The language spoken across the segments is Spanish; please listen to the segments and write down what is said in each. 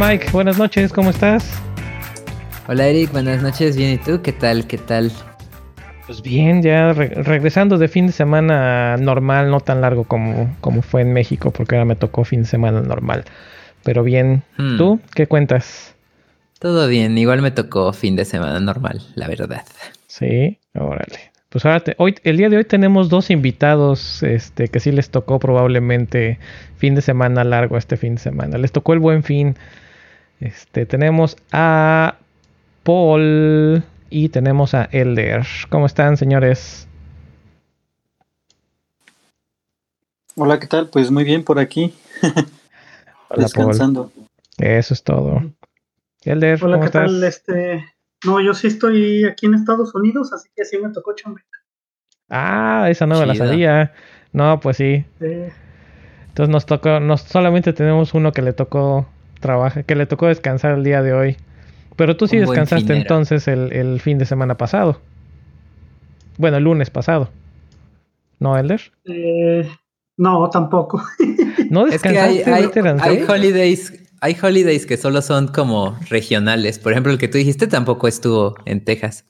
Mike, buenas noches, ¿cómo estás? Hola Eric, buenas noches, bien, ¿y tú? ¿Qué tal? ¿Qué tal? Pues bien, ya regresando de fin de semana normal, no tan largo como, como fue en México, porque ahora me tocó fin de semana normal. Pero bien, hmm. ¿tú qué cuentas? Todo bien, igual me tocó fin de semana normal, la verdad. Sí, órale. Pues ahora, hoy, el día de hoy tenemos dos invitados este, que sí les tocó probablemente fin de semana largo este fin de semana. Les tocó el buen fin. Este, tenemos a Paul y tenemos a Elder. ¿Cómo están, señores? Hola, ¿qué tal? Pues muy bien por aquí. Descansando. Eso es todo. Elder, Hola, ¿qué tal? Este, no, yo sí estoy aquí en Estados Unidos, así que sí me tocó chambeta. Ah, esa no me la sabía. No, pues sí. Entonces nos tocó, nos solamente tenemos uno que le tocó trabajar, que le tocó descansar el día de hoy. Pero tú sí descansaste entonces el, fin de semana pasado. Bueno, el lunes pasado. ¿No, Elder? Eh, no, tampoco. ¿No descansaste es que hay, hay holidays hay holidays que solo son como regionales. Por ejemplo, el que tú dijiste tampoco estuvo en Texas.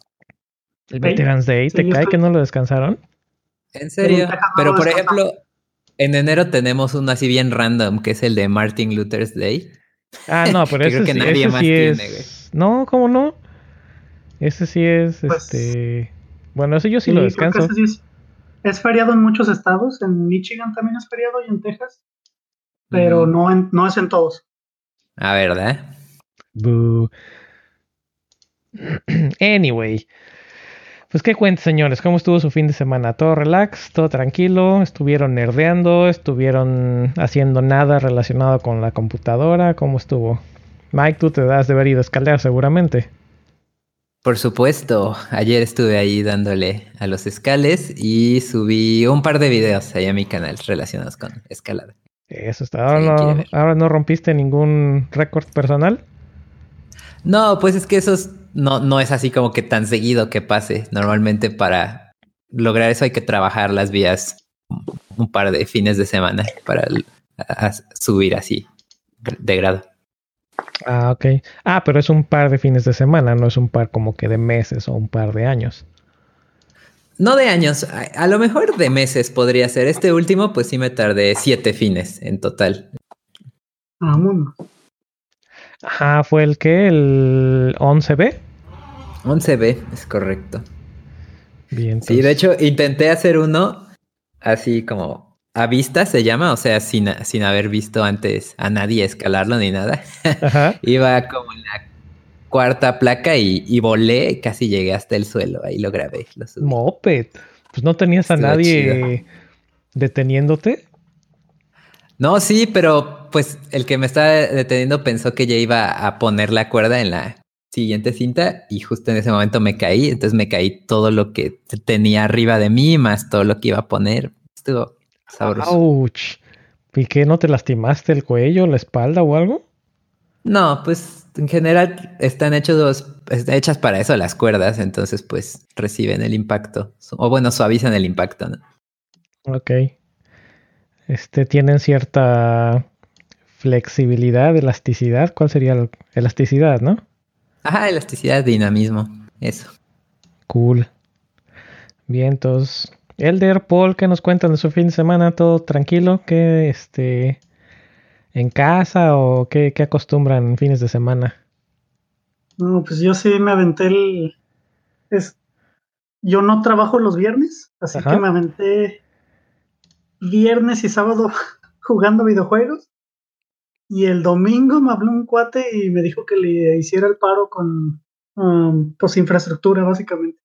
¿El Veterans Day te cae que no lo descansaron? ¿En serio? Pero por ejemplo, en enero tenemos uno así bien random, que es el de Martin Luther's Day. Ah, no, pero ese, creo que nadie más tiene, No, ¿cómo no? Ese sí es, pues, este... Bueno, ese yo sí, lo descanso. es, es, feriado en muchos estados, en Michigan también es feriado y en Texas, pero no, no es en todos. A verdad. Anyway. Pues qué cuenta, señores, ¿cómo estuvo su fin de semana? ¿Todo relax? ¿Todo tranquilo? ¿Estuvieron nerdeando? ¿Estuvieron haciendo nada relacionado con la computadora? ¿Cómo estuvo? Mike, tú te das de haber ido a escalar seguramente. Por supuesto, ayer estuve ahí dándole a los escales y subí un par de videos ahí a mi canal relacionados con escalada. Eso está. Ahora, no, rompiste ningún récord personal. No, pues es que eso no, no es así como que tan seguido que pase. Normalmente para lograr eso hay que trabajar las vías un par de fines de semana para subir así de grado. Ah, ok. Ah, pero es un par de fines de semana, no es un par como que de meses o un par de años. No de años, a, lo mejor de meses podría ser. Este último, pues sí me tardé siete fines en total. Ah, bueno. Ajá, ¿fue el que? ¿El 11B? 11B, es correcto. Bien. Sí, de hecho, intenté hacer uno así como a vista se llama, o sea, sin, sin haber visto antes a nadie escalarlo ni nada. Ajá. Iba como en la cuarta placa y, volé, casi llegué hasta el suelo, ahí lo grabé. Lo Moped, pues no tenías a nadie deteniéndote. No, sí, pero pues el que me estaba deteniendo pensó que ya iba a poner la cuerda en la siguiente cinta y justo en ese momento me caí, entonces me caí todo lo que tenía arriba de mí más todo lo que iba a poner. Estuvo sabroso. Ouch. ¿Y qué no te lastimaste el cuello, la espalda o algo? No, pues en general están hechos, hechas para eso las cuerdas, entonces pues reciben el impacto. O bueno, suavizan el impacto, ¿no? Ok. Este, tienen cierta flexibilidad, elasticidad. ¿Cuál sería la elasticidad, no? Ajá, elasticidad, dinamismo. Eso. Cool. Bien, entonces. Elder, Paul, ¿qué nos cuentan de su fin de semana? ¿Todo tranquilo? ¿Qué este en casa o qué, acostumbran en fines de semana? No, pues yo sí me aventé el... Es... Yo no trabajo los viernes, así que me aventé viernes y sábado jugando videojuegos. Y el domingo me habló un cuate y me dijo que le hiciera el paro con um, pues infraestructura, básicamente.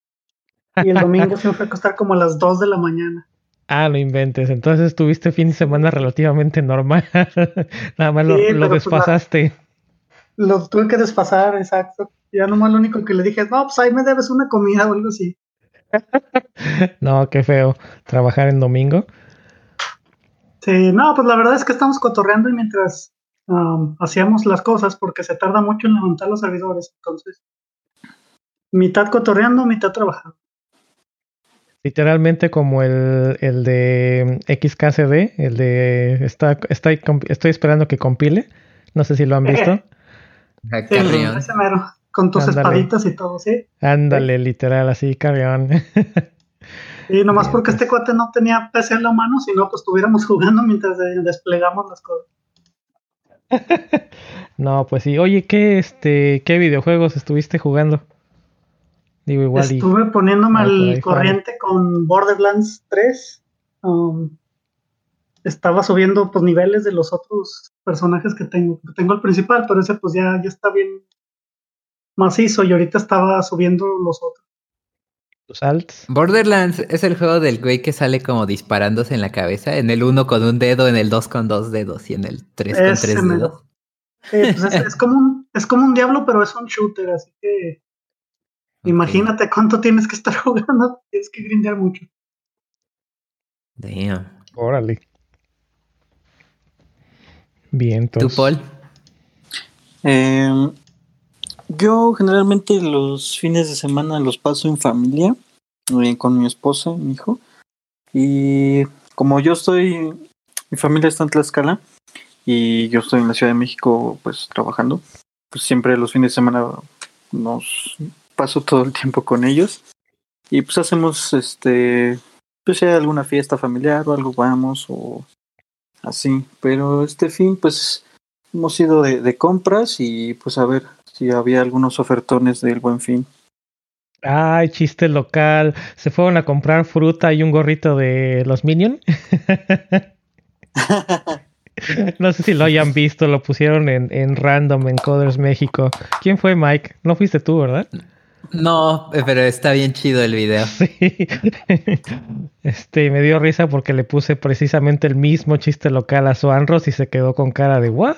Y el domingo se me fue a acostar como a las 2 de la mañana. Ah, lo inventes. Entonces tuviste fin de semana relativamente normal. Nada más lo, pues, desfasaste. lo tuve que desfasar, exacto. Ya nomás lo único que le dije es, no, pues ahí me debes una comida o algo así. no, qué feo. Trabajar en domingo. Sí, no, pues la verdad es que estamos cotorreando y mientras um, hacíamos las cosas, porque se tarda mucho en levantar los servidores, entonces, mitad cotorreando, mitad trabajando. Literalmente como el, el de XKCD, el de está, estoy esperando que compile. No sé si lo han visto. Carrión. con tus espaditas y todo, ¿sí? Ándale, literal, así, Carrión. Y nomás porque este cuate no tenía PC en la mano, sino pues estuviéramos jugando mientras desplegamos las cosas. no, pues sí. Oye, ¿qué, este, ¿qué videojuegos estuviste jugando? Digo, igual. Estuve poniéndome al corriente con Borderlands 3. Um, estaba subiendo pues niveles de los otros personajes que tengo. Tengo el principal, pero ese pues ya, ya está bien macizo y ahorita estaba subiendo los otros. Los alts. Borderlands es el juego del güey que sale como disparándose en la cabeza, en el 1 con un dedo, en el 2 con dos dedos y en el 3 con tres dedos. Pues es, como un, es como un diablo, pero es un shooter, así que imagínate cuánto tienes que estar jugando, tienes que grindear mucho. Damn. Órale. Bien, entonces. ¿Tú, Paul? Eh, yo generalmente los fines de semana los paso en familia, eh, con mi esposa mi hijo. Y como yo estoy, mi familia está en Tlaxcala y yo estoy en la Ciudad de México pues trabajando, pues siempre los fines de semana nos paso todo el tiempo con ellos. Y pues hacemos este, pues si alguna fiesta familiar o algo vamos o así. Pero este fin pues hemos ido de compras y pues a ver Sí, había algunos ofertones del buen fin. Ay, chiste local. Se fueron a comprar fruta y un gorrito de los Minions. no sé si lo hayan visto, lo pusieron en, en random en Coders México. ¿Quién fue Mike? No fuiste tú, ¿verdad? No, pero está bien chido el video. Sí. Este, me dio risa porque le puse precisamente el mismo chiste local a Suanros y se quedó con cara de ¿what?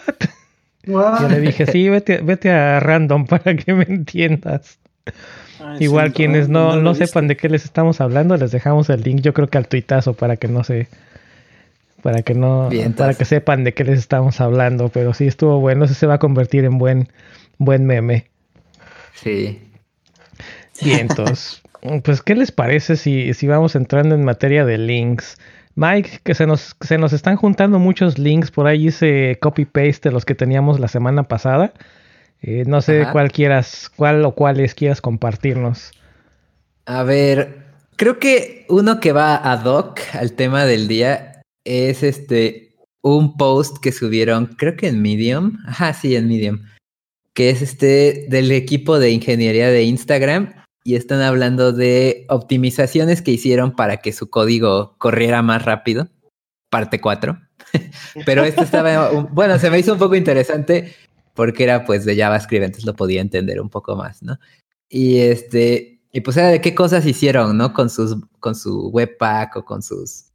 Yo le dije, sí, vete, vete a random para que me entiendas. Igual quienes no, no, sepan de qué les estamos hablando, les dejamos el link, yo creo que al tuitazo para que no se para que no para que sepan de qué les estamos hablando, pero sí estuvo bueno, se va a convertir en buen buen meme. Sí. Bien, entonces, pues ¿qué les parece si si vamos entrando en materia de links? Mike, que se nos, se nos están juntando muchos links, por ahí hice copy-paste de los que teníamos la semana pasada. Eh, no sé cuál quieras, cuál o cuáles quieras compartirnos. A ver, creo que uno que va ad hoc al tema del día es este un post que subieron, creo que en Medium. Ajá, sí, en Medium. Que es este del equipo de ingeniería de Instagram y están hablando de optimizaciones que hicieron para que su código corriera más rápido, parte 4. Pero esto estaba, bueno, se me hizo un poco interesante porque era pues de JavaScript, entonces lo podía entender un poco más, ¿no? Y este, y pues era de qué cosas hicieron, ¿no? Con sus, con su webpack o con sus,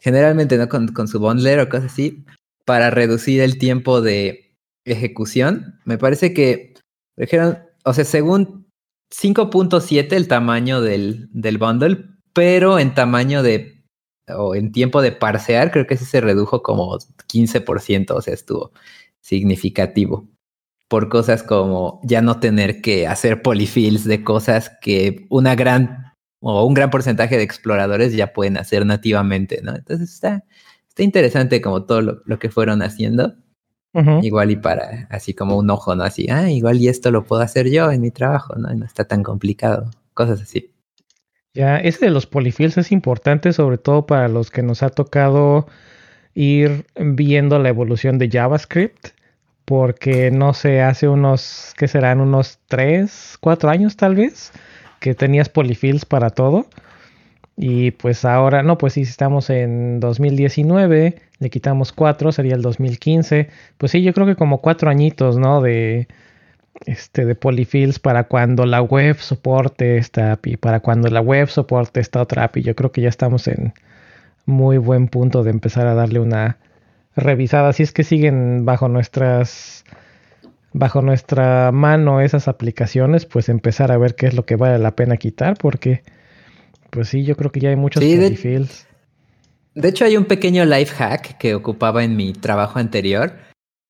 generalmente, ¿no? Con, con su bundler o cosas así, para reducir el tiempo de ejecución. Me parece que, dijeron, o sea, según 5.7 el tamaño del, del bundle, pero en tamaño de, o en tiempo de parsear, creo que sí se redujo como 15%, o sea, estuvo significativo. Por cosas como ya no tener que hacer polyfills de cosas que una gran o un gran porcentaje de exploradores ya pueden hacer nativamente, ¿no? Entonces está, está interesante como todo lo, lo que fueron haciendo. Igual y para, así como un ojo, ¿no? Así, ah, igual y esto lo puedo hacer yo en mi trabajo, ¿no? no está tan complicado. Cosas así. Ya, ese de los polifills es importante, sobre todo para los que nos ha tocado ir viendo la evolución de JavaScript, porque no sé, hace unos, ¿qué serán? Unos 3, 4 años tal vez, que tenías polifills para todo. Y pues ahora, no, pues sí, estamos en 2019, le quitamos 4, sería el 2015. Pues sí, yo creo que como 4 añitos, ¿no? De, este, de polyfills para cuando la web soporte esta API, para cuando la web soporte esta otra API. Yo creo que ya estamos en muy buen punto de empezar a darle una revisada. Si es que siguen bajo nuestras bajo nuestra mano esas aplicaciones, pues empezar a ver qué es lo que vale la pena quitar, porque pues sí, yo creo que ya hay muchos sí, de, de, hecho, hay un pequeño life hack que ocupaba en mi trabajo anterior,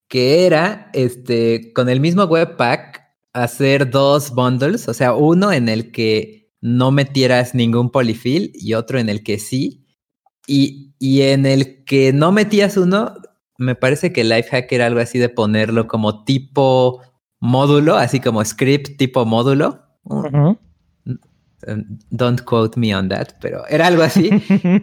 que era este con el mismo webpack hacer dos bundles, o sea, uno en el que no metieras ningún polyfill y otro en el que sí. Y, y en el que no metías uno, me parece que el life hack era algo así de ponerlo como tipo módulo, así como script tipo módulo. Don't quote me on that, pero era algo así.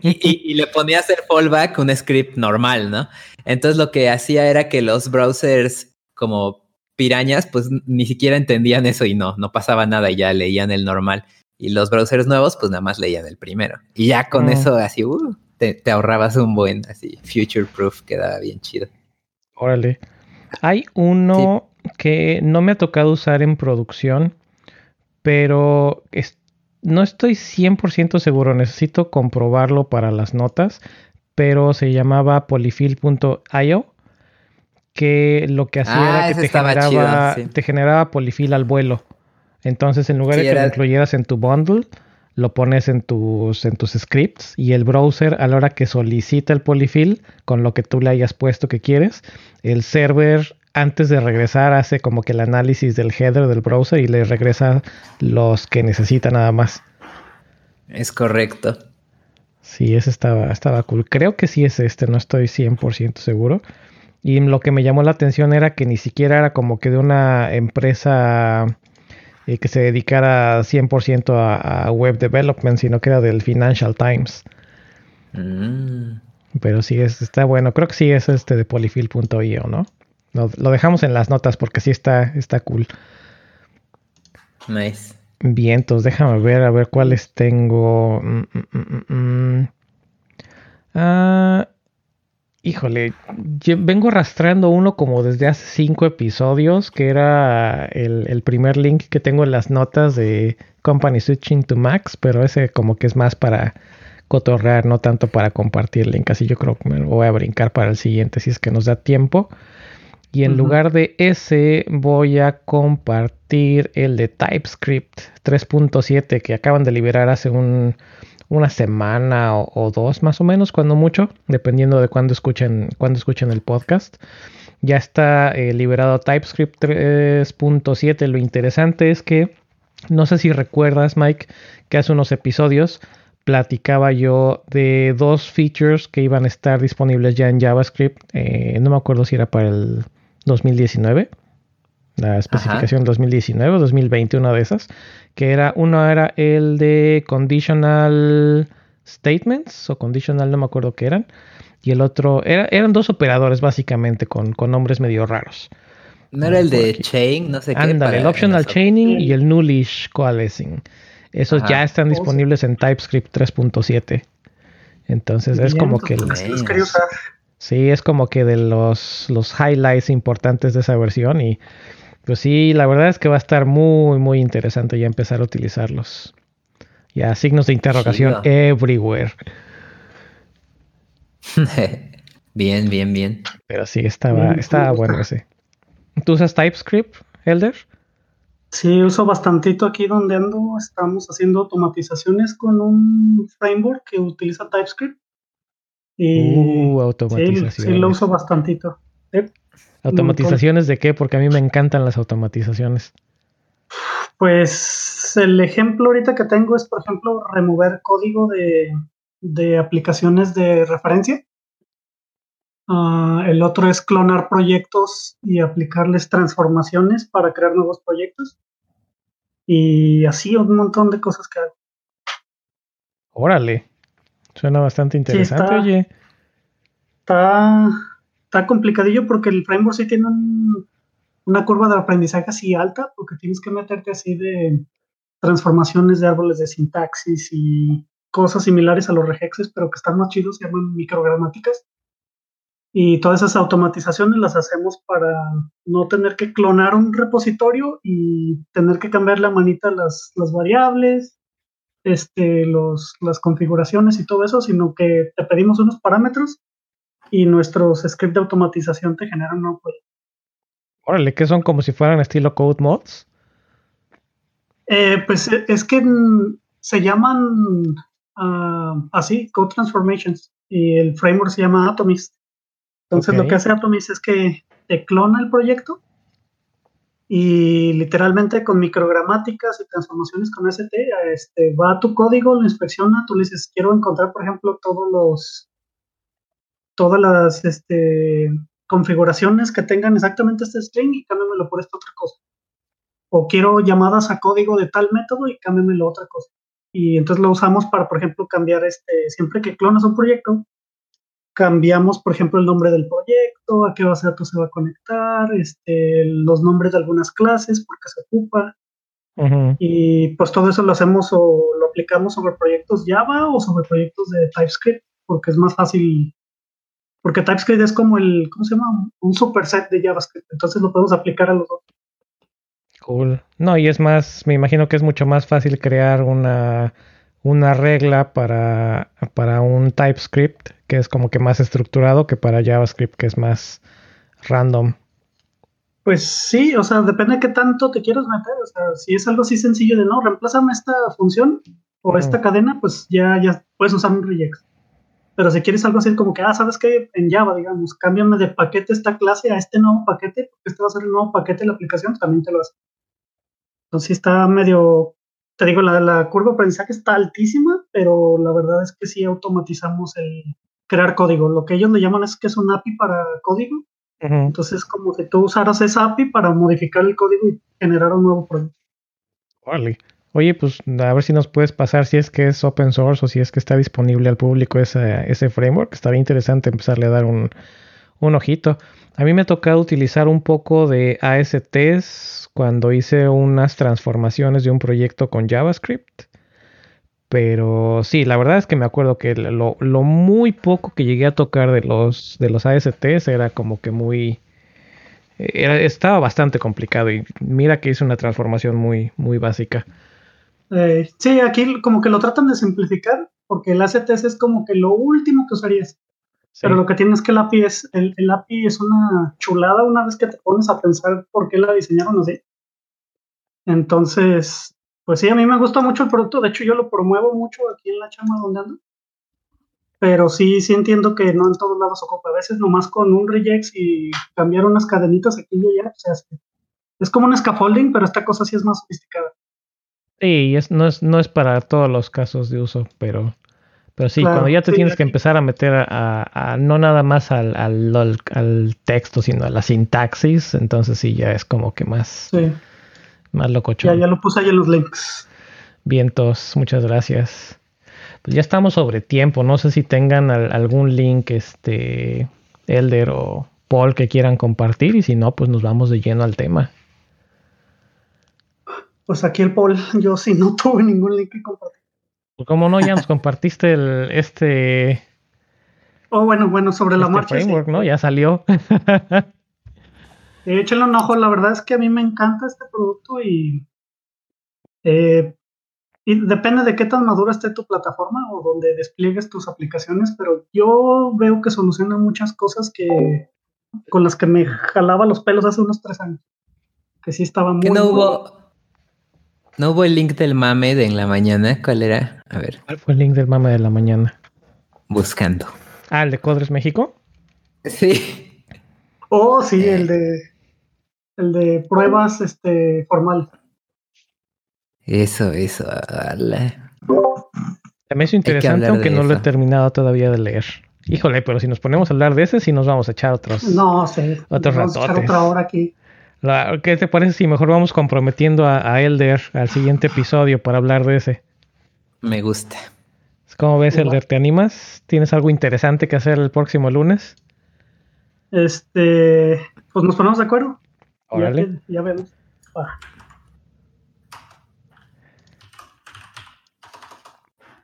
y, le ponía a hacer fallback un script normal, ¿no? Entonces lo que hacía era que los browsers como pirañas, pues ni siquiera entendían eso y no, no pasaba nada y ya leían el normal. Y los browsers nuevos, pues nada más leían el primero. Y ya con eso, así, uh, te, ahorrabas un buen, así, future proof, quedaba bien chido. Órale. Hay uno que no me ha tocado usar en producción, pero no estoy 100% seguro, necesito comprobarlo para las notas, pero se llamaba polyfill.io que lo que hacía era ah, que te generaba, te generaba polifil al vuelo. Entonces, en lugar de que lo incluyeras en tu bundle, lo pones en tus, en tus scripts y el browser a la hora que solicita el polyfill con lo que tú le hayas puesto que quieres, el server antes de regresar hace como que el análisis del header del browser y le regresa los que necesita nada más. Es correcto. Sí, ese estaba, estaba cool. Creo que sí es este, no estoy 100% seguro. Y lo que me llamó la atención era que ni siquiera era como que de una empresa eh, que se dedicara 100% a, web development, sino que era del Financial Times. Mm. Pero sí, es, está bueno. Creo que sí es este de polyfill.io, ¿no? Lo, lo, dejamos en las notas porque sí está, está cool. Nice. Bien, entonces déjame ver a ver cuáles tengo. Mm, mm, ah, Híjole, vengo arrastrando uno como desde hace cinco episodios, que era el, primer link que tengo en las notas de Company Switching to Max, pero ese como que es más para cotorrear, no tanto para compartir link. Así yo creo que me lo voy a brincar para el siguiente si es que nos da tiempo. Y en lugar de ese voy a compartir el de TypeScript 3.7 que acaban de liberar hace un una semana o, dos más o menos, cuando mucho, dependiendo de cuándo escuchen, cuando escuchen el podcast. Ya está eh, liberado TypeScript 3.7. Lo interesante es que, no sé si recuerdas, Mike, que hace unos episodios platicaba yo de dos features que iban a estar disponibles ya en JavaScript. Eh, no me acuerdo si era para el 2019 la especificación 2019 o 2020, una de esas, que era, uno era el de conditional statements o conditional, no me acuerdo qué eran, y el otro, era, eran dos operadores básicamente con, con nombres medio raros. ¿No era el de chain? No sé qué. Ándale, el optional chaining y el nullish coalescing. Esos ya están disponibles en TypeScript 3.7. Entonces es como que... Sí, es como que de los, los highlights importantes de esa versión y pues sí, la verdad es que va a estar muy, muy interesante ya empezar a utilizarlos. Ya, signos de interrogación everywhere. bien, bien, bien. Pero sí, estaba, estaba bueno ese. ¿Tú usas TypeScript, Elder? Sí, uso bastantito aquí donde ando. Estamos haciendo automatizaciones con un framework que utiliza TypeScript. Uh, automatizaciones. Sí, lo uso bastantito. ¿Automatizaciones de qué? Porque a mí me encantan las automatizaciones. Pues el ejemplo ahorita que tengo es, por ejemplo, remover código de, aplicaciones de referencia. Ah, el otro es clonar proyectos y aplicarles transformaciones para crear nuevos proyectos. Y así un montón de cosas que hago. Órale. Suena bastante interesante, oye. Está está complicadillo porque el framework sí tiene una curva de aprendizaje así alta, porque tienes que meterte así de transformaciones de árboles de sintaxis y cosas similares a los regexes, pero que están más chidos, se llaman microgramáticas. Y todas esas automatizaciones las hacemos para no tener que clonar un repositorio y tener que cambiar la manita las, las variables, este, los, las configuraciones y todo eso, sino que te pedimos unos parámetros y nuestros scripts de automatización te generan un proyecto. Órale, que son como si fueran estilo code mods. Eh, pues eh, es que se llaman ah, así, Code Transformations, y el framework se llama Atomist. Entonces lo que hace Atomist es que te clona el proyecto y literalmente con microgramáticas y transformaciones con ST, este, va a tu código, lo inspecciona, tú le dices, quiero encontrar, por ejemplo, todos los todas las este, configuraciones que tengan exactamente este string y cámbiamelo por esta otra cosa. O quiero llamadas a código de tal método y cámbiamelo a otra cosa. Y entonces lo usamos para, por ejemplo, cambiar este, siempre que clonas un proyecto, cambiamos, por ejemplo, el nombre del proyecto, a qué base de datos se va a conectar, este, los nombres de algunas clases, por qué se ocupa. Y pues todo eso lo hacemos o lo aplicamos sobre proyectos Java o sobre proyectos de TypeScript, porque es más fácil. Porque TypeScript es como el, ¿cómo se llama? Un superset de JavaScript. Entonces lo podemos aplicar a los dos. Cool. No, y es más, me imagino que es mucho más fácil crear una, una regla para, para un TypeScript que es como que más estructurado que para JavaScript que es más random. Pues sí, o sea, depende de qué tanto te quieras meter. O sea, si es algo así sencillo de no, reemplázame esta función o esta cadena, pues ya, ya puedes usar un regex. Pero si quieres algo así como que, ah, ¿sabes qué? En Java, digamos, cámbiame de paquete esta clase a este nuevo paquete, porque este va a ser el nuevo paquete de la aplicación, también te lo hace. Entonces sí está medio, te digo, la, la curva de aprendizaje está altísima, pero la verdad es que sí automatizamos el crear código. Lo que ellos le llaman es que es un API para código entonces, como que tú usaras esa API para modificar el código y generar un nuevo proyecto. Vale. Oye, pues a ver si nos puedes pasar si es que es open source o si es que está disponible al público ese, ese framework. Estaría interesante empezarle a dar un, un ojito. A mí me ha tocado utilizar un poco de ASTs cuando hice unas transformaciones de un proyecto con JavaScript. Pero sí, la verdad es que me acuerdo que lo, muy poco que llegué a tocar de los, de los ASTs era como que muy... Era, estaba bastante complicado y mira que hice una transformación muy, muy básica. Eh, sí, aquí como que lo tratan de simplificar porque el ASTs es como que lo último que usarías. Pero lo que tienes que el API es, el, el API es una chulada una vez que te pones a pensar por qué la diseñaron así. Entonces, pues sí, a mí me gusta mucho el producto, de hecho yo lo promuevo mucho aquí en la chama donde ando. Pero sí, sí entiendo que no en todos lados ocupa. A veces nomás con un regex y cambiar unas cadenitas aquí y allá, o sea, es como un scaffolding, pero esta cosa sí es más sofisticada. Sí, es, no, es, no es para todos los casos de uso, pero, pero sí, cuando ya te tienes que empezar a meter a, no nada más al, al, al, texto, sino a la sintaxis, entonces sí, ya es como que más... Sí más locochón. Ya, ya lo puse ahí en los links. Vientos, muchas gracias. Pues ya estamos sobre tiempo. No sé si tengan algún link, este, Elder o Paul, que quieran compartir. Y si no, pues nos vamos de lleno al tema. Pues aquí el Paul, yo sí no tuve ningún link que compartir. Pues como no, ya nos compartiste el, este... Oh, bueno, bueno, sobre la este marcha. Framework, ¿no? Ya salió. échenle un ojo, la verdad es que a mí me encanta este producto y, eh, y depende de qué tan madura esté tu plataforma o donde despliegues tus aplicaciones, pero yo veo que soluciona muchas cosas que con las que me jalaba los pelos hace unos tres años. Que sí estaba muy... no hubo, no hubo el link del mame de en la mañana? ¿Cuál era? A ver. ¿Cuál fue el link del mame de la mañana? Buscando. Ah, el de Codres México. Sí. Oh, sí, el de el de pruebas este, formal. Eso, eso. También es interesante, aunque no lo he terminado todavía de leer. Híjole, pero si nos ponemos a hablar de ese, sí nos vamos a echar otros. No, sí. Otros vamos A echar otra hora aquí. ¿Qué te parece si mejor vamos comprometiendo a, Elder al siguiente episodio para hablar de ese? Me gusta. ¿Cómo ves, Elder? ¿Te animas? ¿Tienes algo interesante que hacer el próximo lunes? Este, pues nos ponemos de acuerdo. Ya, vemos.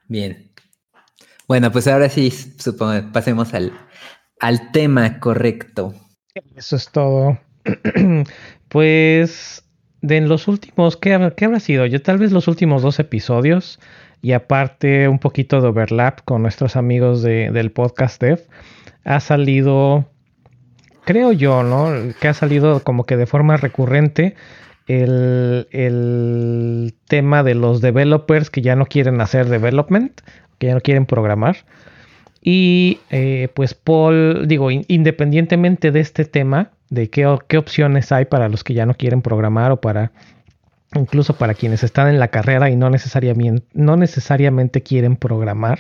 Bien. Bueno, pues ahora sí, supongo, pasemos al, al tema correcto. Eso es todo. pues, de los últimos, ¿qué, habrá sido? Yo tal vez los últimos dos episodios y aparte un poquito de overlap con nuestros amigos de, del podcast Dev, ha salido creo yo, ¿no? Que ha salido como que de forma recurrente el, tema de los developers que ya no quieren hacer development, que ya no quieren programar. Y eh, pues Paul, digo, independientemente de este tema, de qué, qué opciones hay para los que ya no quieren programar o para incluso para quienes están en la carrera y no necesariamente, no necesariamente quieren programar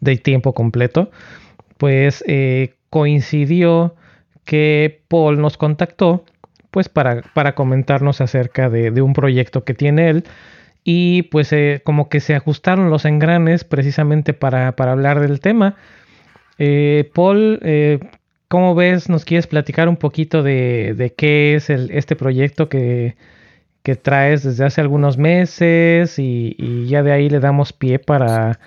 de tiempo completo, pues eh, coincidió que Paul nos contactó pues para, para comentarnos acerca de, un proyecto que tiene él y pues eh, como que se ajustaron los engranes precisamente para, hablar del tema. Eh, Paul, eh, ¿cómo ves? ¿Nos quieres platicar un poquito de, qué es el, este proyecto que, que, traes desde hace algunos meses y, ya de ahí le damos pie para,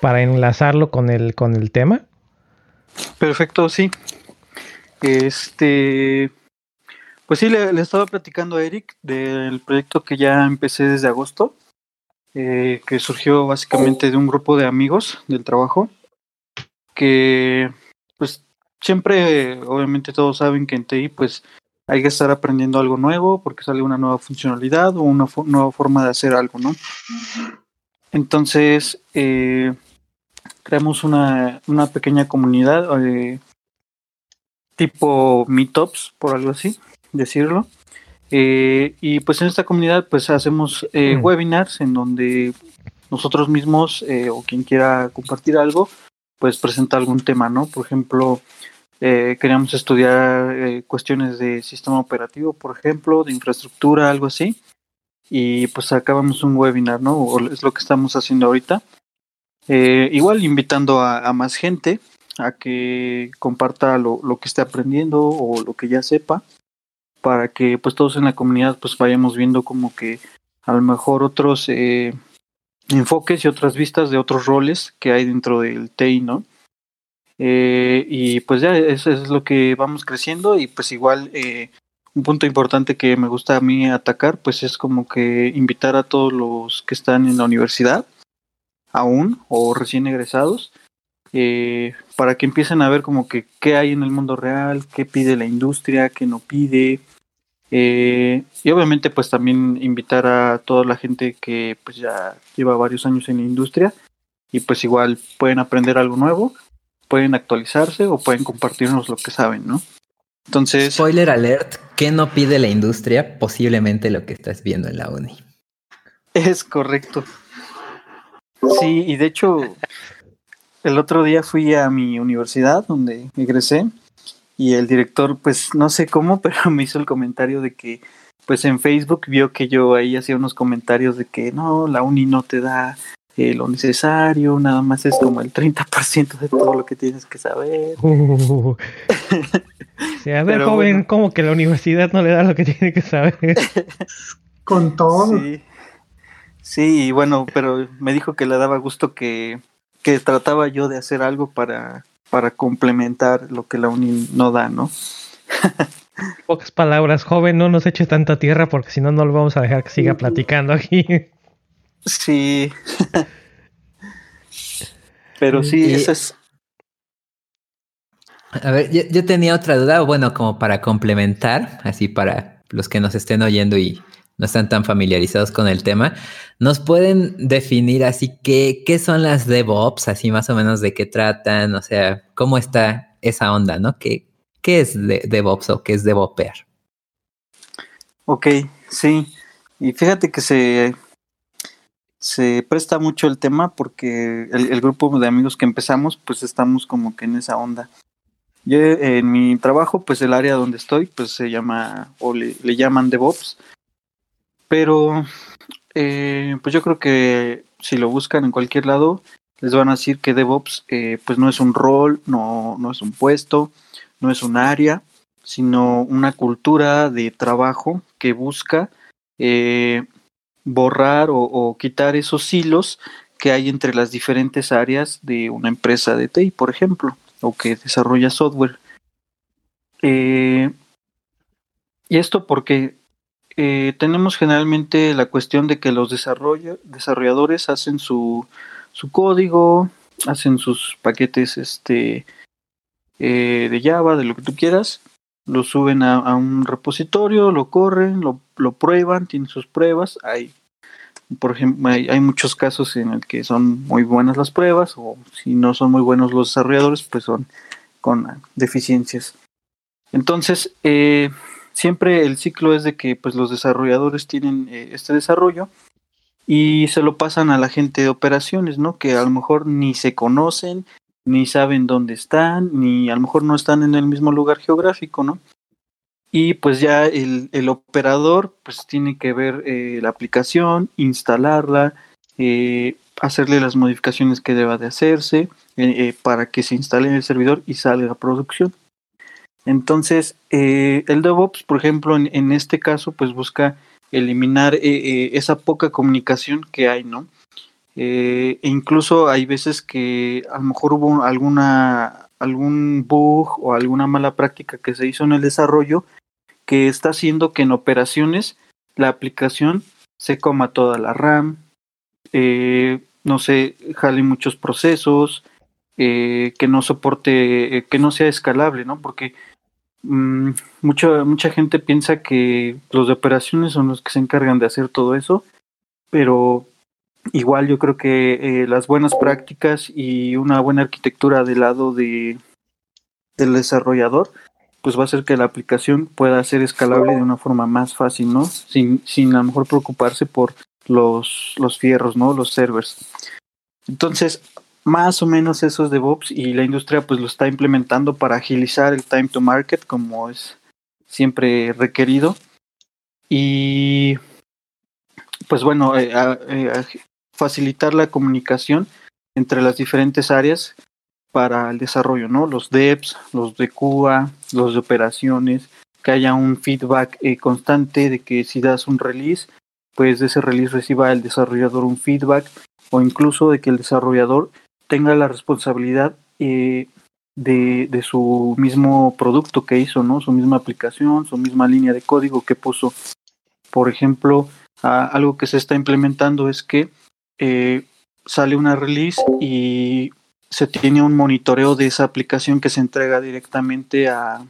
para enlazarlo con el, con el tema? Perfecto, sí. Este, pues sí, le, estaba platicando a Eric del proyecto que ya empecé desde agosto, eh, que surgió básicamente de un grupo de amigos del trabajo, que pues siempre, obviamente todos saben que en TI pues hay que estar aprendiendo algo nuevo porque sale una nueva funcionalidad o una nueva forma de hacer algo, ¿no? Entonces, eh, creamos una, una pequeña comunidad eh, tipo meetups, por algo así, decirlo. Eh, y pues en esta comunidad pues hacemos eh, mm. webinars en donde nosotros mismos eh, o quien quiera compartir algo pues presenta algún tema, ¿no? Por ejemplo, queríamos estudiar cuestiones de sistema operativo, por ejemplo, de infraestructura, algo así. Y pues acabamos un webinar, ¿no? O es lo que estamos haciendo ahorita. igual invitando a, a, más gente a que comparta lo, lo que esté aprendiendo o lo que ya sepa para que pues todos en la comunidad pues vayamos viendo como que a lo mejor otros eh, enfoques y otras vistas de otros roles que hay dentro del TI, ¿no? Eh, y pues ya eso es lo que vamos creciendo y pues igual eh, un punto importante que me gusta a mí atacar pues es como que invitar a todos los que están en la universidad aún o recién egresados eh, para que empiecen a ver como que qué hay en el mundo real, qué pide la industria, qué no pide. Eh, y obviamente pues también invitar a toda la gente que pues ya lleva varios años en la industria y pues igual pueden aprender algo nuevo, pueden actualizarse o pueden compartirnos lo que saben, ¿no? Entonces... Spoiler alert, ¿qué no pide la industria? Posiblemente lo que estás viendo en la uni. Es correcto. Sí, y de hecho el otro día fui a mi universidad donde egresé y el director, pues no sé cómo, pero me hizo el comentario de que, pues en Facebook vio que yo ahí hacía unos comentarios de que no, la uni no te da eh, lo necesario, nada más es como el 30% de todo lo que tienes que saber. Uh, a ver, joven, ¿cómo que la universidad no le da lo que tiene que saber? Con todo. Sí. Sí, bueno, pero me dijo que le daba gusto que que trataba yo de hacer algo para, para complementar lo que la uni no da, ¿no? Pocas palabras, joven, no nos eche tanta tierra porque si no, no lo vamos a dejar que siga platicando aquí. Sí. Pero sí, eso es. A ver, yo, yo, tenía otra duda, bueno, como para complementar, así para los que nos estén oyendo y no están tan familiarizados con el tema, ¿nos pueden definir así qué, qué son las DevOps, así más o menos de qué tratan? O sea, ¿cómo está esa onda, no? ¿Qué, qué es DevOps o qué es DevOpear? Ok, sí. Y fíjate que se, se presta mucho el tema porque el, grupo de amigos que empezamos, pues estamos como que en esa onda. Yo en mi trabajo, pues el área donde estoy, pues se llama, o le llaman DevOps, pero eh, pues yo creo que si lo buscan en cualquier lado, les van a decir que DevOps eh, pues no es un rol, no, no es un puesto, no es un área, sino una cultura de trabajo que busca eh, borrar o, quitar esos hilos que hay entre las diferentes áreas de una empresa de TI, por ejemplo, o que desarrolla software. y esto porque eh, tenemos generalmente la cuestión de que los desarrolladores hacen su, código, hacen sus paquetes este, eh, de Java, de lo que tú quieras, lo suben a, un repositorio, lo corren, lo, prueban, tienen sus pruebas. Hay, por ejemplo, hay, hay, muchos casos en el que son muy buenas las pruebas, o si no son muy buenos los desarrolladores, pues son con deficiencias. Entonces, eh, siempre el ciclo es de que pues los desarrolladores tienen eh, este desarrollo y se lo pasan a la gente de operaciones, ¿no? Que a lo mejor ni se conocen, ni saben dónde están, ni a lo mejor no están en el mismo lugar geográfico, ¿no? Y pues ya el, el operador pues tiene que ver eh, la aplicación, instalarla, eh, hacerle las modificaciones que deba de hacerse para que se instale en el servidor y salga a producción. Entonces, el DevOps, por ejemplo, en, en, este caso, pues busca eliminar esa poca comunicación que hay, ¿no? e incluso hay veces que a lo mejor hubo alguna algún bug o alguna mala práctica que se hizo en el desarrollo que está haciendo que en operaciones la aplicación se coma toda la RAM, eh, no se jale muchos procesos, eh, que no soporte, eh, que no sea escalable, ¿no? Porque mmm, mucha, gente piensa que los de operaciones son los que se encargan de hacer todo eso, pero igual yo creo que las buenas prácticas y una buena arquitectura del lado de, del desarrollador pues va a hacer que la aplicación pueda ser escalable de una forma más fácil, ¿no? Sin, sin a lo mejor preocuparse por los, los fierros, ¿no? Los servers. Entonces, más o menos eso es DevOps y la industria pues lo está implementando para agilizar el time to market como es siempre requerido. Y pues bueno, eh, eh, facilitar la comunicación entre las diferentes áreas para el desarrollo, ¿no? Los devs, los de QA, los de operaciones, que haya un feedback eh, constante de que si das un release, pues de ese release reciba el desarrollador un feedback o incluso de que el desarrollador tenga la responsabilidad eh, de, de, su mismo producto que hizo, ¿no? Su misma aplicación, su misma línea de código que puso. Por ejemplo, algo que se está implementando es que eh, sale una release y se tiene un monitoreo de esa aplicación que se entrega directamente a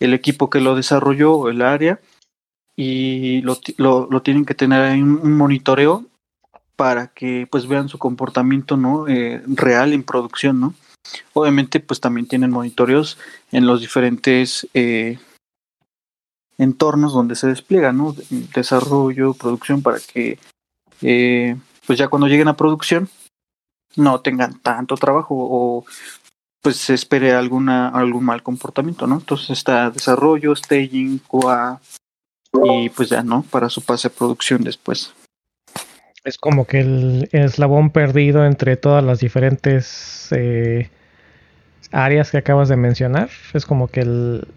el equipo que lo desarrolló o el área y lo, lo, tienen que tener ahí un, monitoreo para que pues vean su comportamiento no eh, real en producción no obviamente pues también tienen monitoreos en los diferentes eh, entornos donde se despliega no desarrollo producción para que eh, pues ya cuando lleguen a producción no tengan tanto trabajo o pues se espere alguna algún mal comportamiento, ¿no? Entonces está desarrollo, staging, QA y pues ya, ¿no? Para su pase a producción después. Es como que el, eslabón perdido entre todas las diferentes eh, áreas que acabas de mencionar. Es como que el,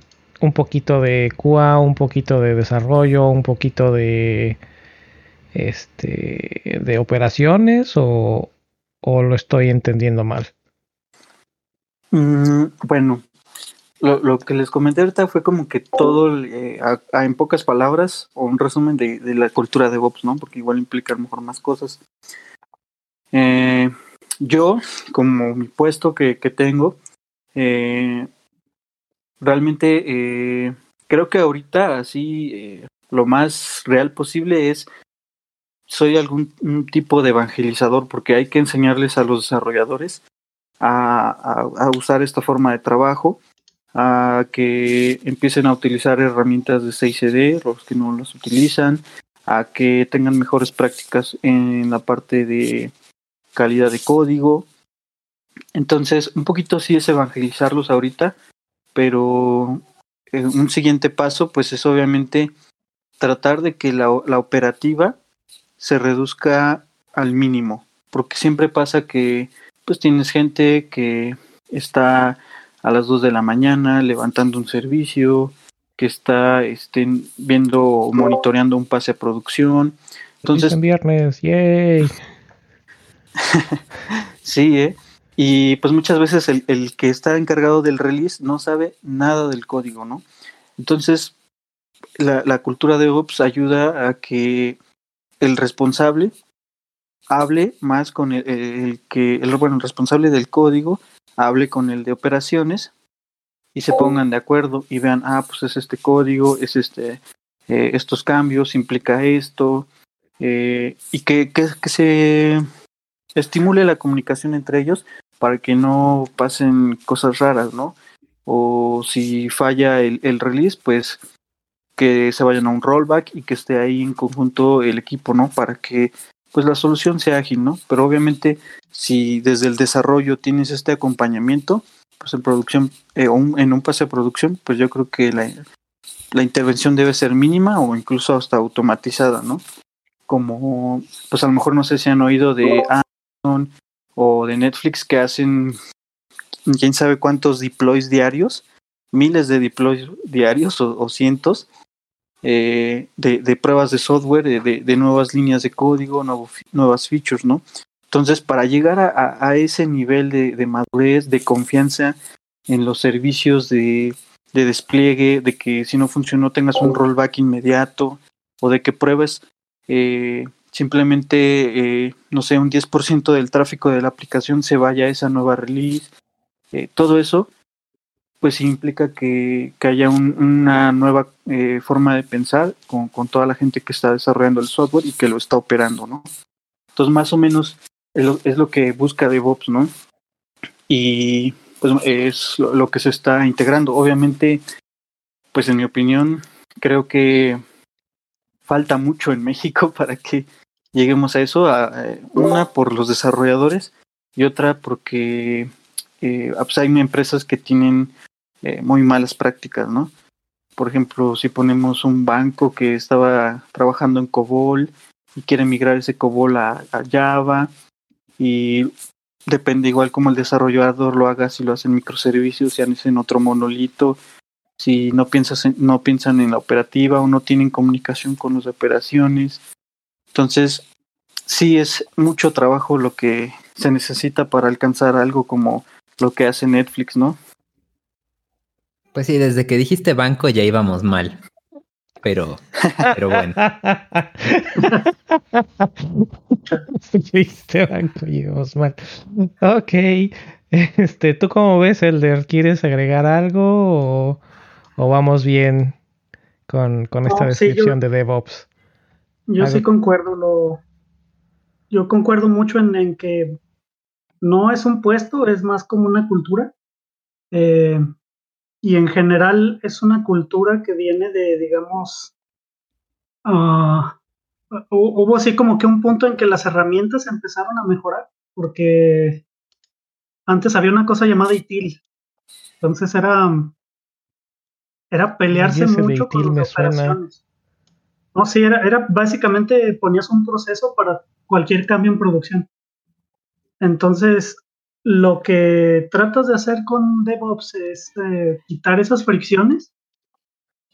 un poquito de QA, un poquito de desarrollo, un poquito de este de operaciones o, o lo estoy entendiendo mal? Mm, bueno, lo, que les comenté ahorita fue como que todo, eh, en pocas palabras, o un resumen de, la cultura de DevOps, ¿no? Porque igual implica a lo mejor más cosas. Eh, yo, como mi puesto que, que tengo, eh, realmente creo que ahorita así lo más real posible es soy algún tipo de evangelizador porque hay que enseñarles a los desarrolladores a, usar esta forma de trabajo, a que empiecen a utilizar herramientas de 6CD, los que no las utilizan, a que tengan mejores prácticas en la parte de calidad de código. Entonces, un poquito sí es evangelizarlos ahorita, pero eh, un siguiente paso, pues es obviamente tratar de que la, la operativa se reduzca al mínimo, porque siempre pasa que pues tienes gente que está a las 2 de la mañana levantando un servicio, que está este, viendo o monitoreando un pase a producción. Entonces, en viernes, yay. sí, ¿eh? Y pues muchas veces el, el, que está encargado del release no sabe nada del código, ¿no? Entonces, la, la cultura de Ops ayuda a que el responsable hable más con el, que, el, bueno, responsable del código hable con el de operaciones y se pongan de acuerdo y vean, ah, pues es este código, es este, eh, estos cambios, implica esto, eh, y que, que, que, se estimule la comunicación entre ellos para que no pasen cosas raras, ¿no? O si falla el, el release, pues que se vayan a un rollback y que esté ahí en conjunto el equipo, ¿no? Para que pues la solución sea ágil, ¿no? Pero obviamente si desde el desarrollo tienes este acompañamiento, pues en producción, eh, en un pase de producción, pues yo creo que la, la intervención debe ser mínima o incluso hasta automatizada, ¿no? Como, pues a lo mejor no sé si han oído de Amazon o de Netflix que hacen quién sabe cuántos deploys diarios, miles de deploys diarios o, cientos eh, de, pruebas de software, de, nuevas líneas de código, nuevas features, ¿no? Entonces, para llegar a, ese nivel de, madurez, de confianza en los servicios de, despliegue, de que si no funcionó tengas un rollback inmediato, o de que pruebes eh, simplemente, eh, no sé, un 10% del tráfico de la aplicación se vaya a esa nueva release, eh, todo eso, pues implica que, haya una nueva eh, forma de pensar con, toda la gente que está desarrollando el software y que lo está operando, ¿no? Entonces, más o menos es lo, que busca DevOps, ¿no? Y pues es lo, que se está integrando. Obviamente, pues en mi opinión, creo que falta mucho en México para que lleguemos a eso. Eh, una por los desarrolladores y otra porque eh, pues hay empresas que tienen eh, muy malas prácticas, ¿no? Por ejemplo, si ponemos un banco que estaba trabajando en COBOL y quiere migrar ese COBOL a, Java y depende igual como el desarrollador lo haga, si lo hace en microservicios, si hacen en otro monolito, si no, piensas no piensan en la operativa o no tienen comunicación con las operaciones. Entonces, sí es mucho trabajo lo que se necesita para alcanzar algo como lo que hace Netflix, ¿no? Pues sí, desde que dijiste banco ya íbamos mal. Pero, pero bueno. dijiste banco, íbamos mal. Ok. Este, ¿tú cómo ves, Elder? ¿Quieres agregar algo o, vamos bien con, esta descripción de DevOps? Yo sí concuerdo. Lo, yo concuerdo mucho en que no es un puesto, es más como una cultura. Eh, y en general es una cultura que viene de, digamos, ah, hubo así como que un punto en que las herramientas empezaron a mejorar, porque antes había una cosa llamada ITIL. Entonces era, era pelearse mucho con las operaciones. No, sí, era, era básicamente ponías un proceso para cualquier cambio en producción. Entonces, lo que tratas de hacer con DevOps es eh, quitar esas fricciones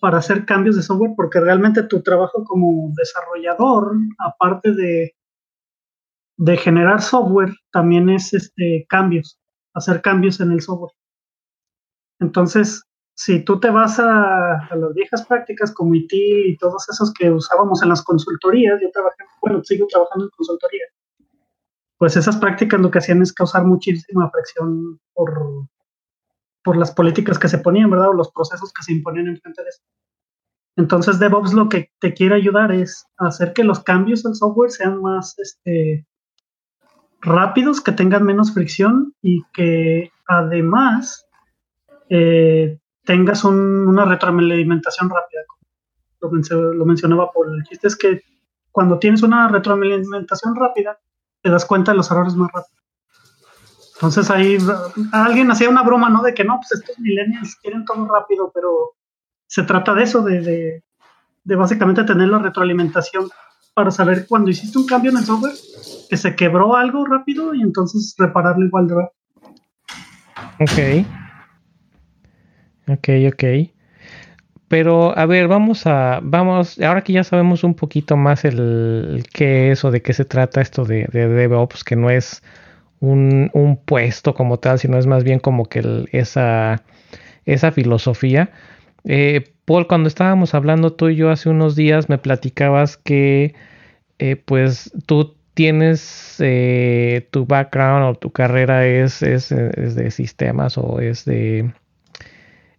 para hacer cambios de software, porque realmente tu trabajo como desarrollador, aparte de, de generar software, también es este, cambios, hacer cambios en el software. Entonces, si tú te vas a, a, las viejas prácticas como IT y todos esos que usábamos en las consultorías, yo trabajé, bueno, sigo trabajando en consultoría, pues esas prácticas lo que hacían es causar muchísima fricción por, por las políticas que se ponían, ¿verdad? O los procesos que se imponían en frente de eso. Entonces DevOps lo que te quiere ayudar es hacer que los cambios al software sean más este, rápidos, que tengan menos fricción y que además eh, tengas una retroalimentación rápida. Lo, lo mencionaba Paul. El chiste es que cuando tienes una retroalimentación rápida, te das cuenta de los errores más rápido. Entonces ahí alguien hacía una broma, ¿no? De que no, pues estos millennials quieren todo rápido, pero se trata de eso, de, de, básicamente tener la retroalimentación para saber cuando hiciste un cambio en el software, que se quebró algo rápido y entonces repararlo igual de rápido. Ok. Ok, ok. Pero a ver, vamos a, vamos, ahora que ya sabemos un poquito más el, qué es o de qué se trata esto de, DevOps, que no es un, puesto como tal, sino es más bien como que esa, esa filosofía. Eh, Paul, cuando estábamos hablando tú y yo hace unos días, me platicabas que eh, pues tú tienes eh, tu background o tu carrera es, es de sistemas o es de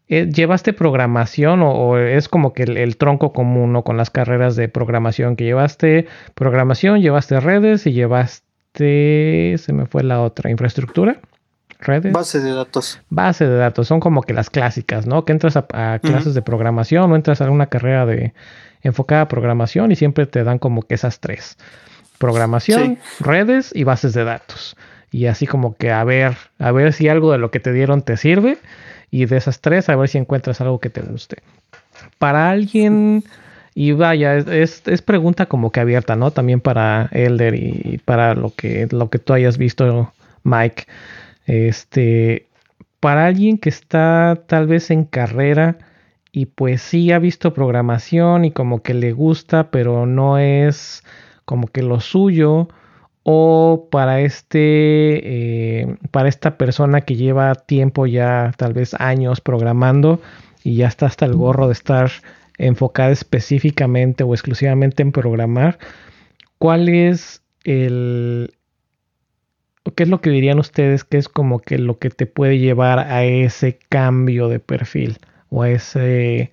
¿Llevaste programación o, es como que el, tronco común ¿no? con las carreras de programación que llevaste? Programación, llevaste redes y llevaste, se me fue la otra, infraestructura. Redes. Base de datos. Base de datos, son como que las clásicas, ¿no? Que entras a, clases de programación o entras a una carrera de enfocada a programación y siempre te dan como que esas tres. programación, redes y bases de datos. Y así como que a ver, a ver si algo de lo que te dieron te sirve. Y de esas tres, a ver si encuentras algo que te guste. Para alguien, y vaya, es, es pregunta como que abierta, ¿no? También para Elder y para lo que, lo que tú hayas visto, Mike. Este, para alguien que está tal vez en carrera y pues sí ha visto programación y como que le gusta, pero no es como que lo suyo o para este eh, para esta persona que lleva tiempo ya tal vez años programando y ya está hasta el gorro de estar enfocada específicamente o exclusivamente en programar cuál es el qué es lo que dirían ustedes que es como que lo que te puede llevar a ese cambio de perfil o a ese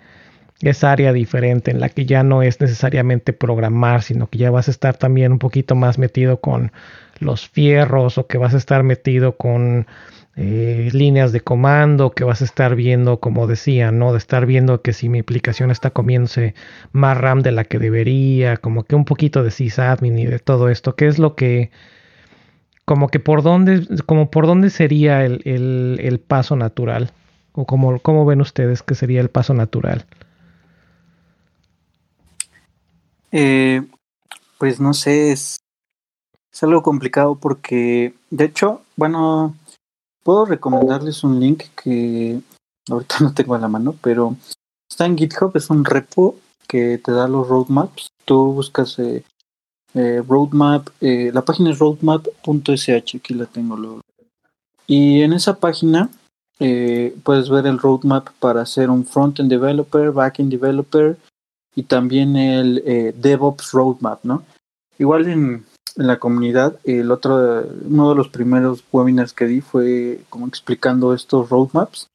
esa área diferente en la que ya no es necesariamente programar, sino que ya vas a estar también un poquito más metido con los fierros o que vas a estar metido con eh, líneas de comando, que vas a estar viendo, como decía, ¿no? De estar viendo que si mi aplicación está comiéndose más RAM de la que debería, como que un poquito de sysadmin y de todo esto, ¿qué es lo que, como que por dónde, como por dónde sería el, el, paso natural? ¿O como, cómo ven ustedes que sería el paso natural? Eh, pues no sé, es, algo complicado porque, de hecho, bueno, puedo recomendarles un link que ahorita no tengo a la mano, pero está en GitHub, es un repo que te da los roadmaps. Tú buscas eh, eh, roadmap, la página es roadmap.sh, aquí la tengo luego. Y en esa página puedes ver el roadmap para ser un front-end developer, back-end developer, y también el eh, DevOps Roadmap, ¿no? Igual en, la comunidad, el otro, uno de los primeros webinars que di fue como explicando estos roadmaps.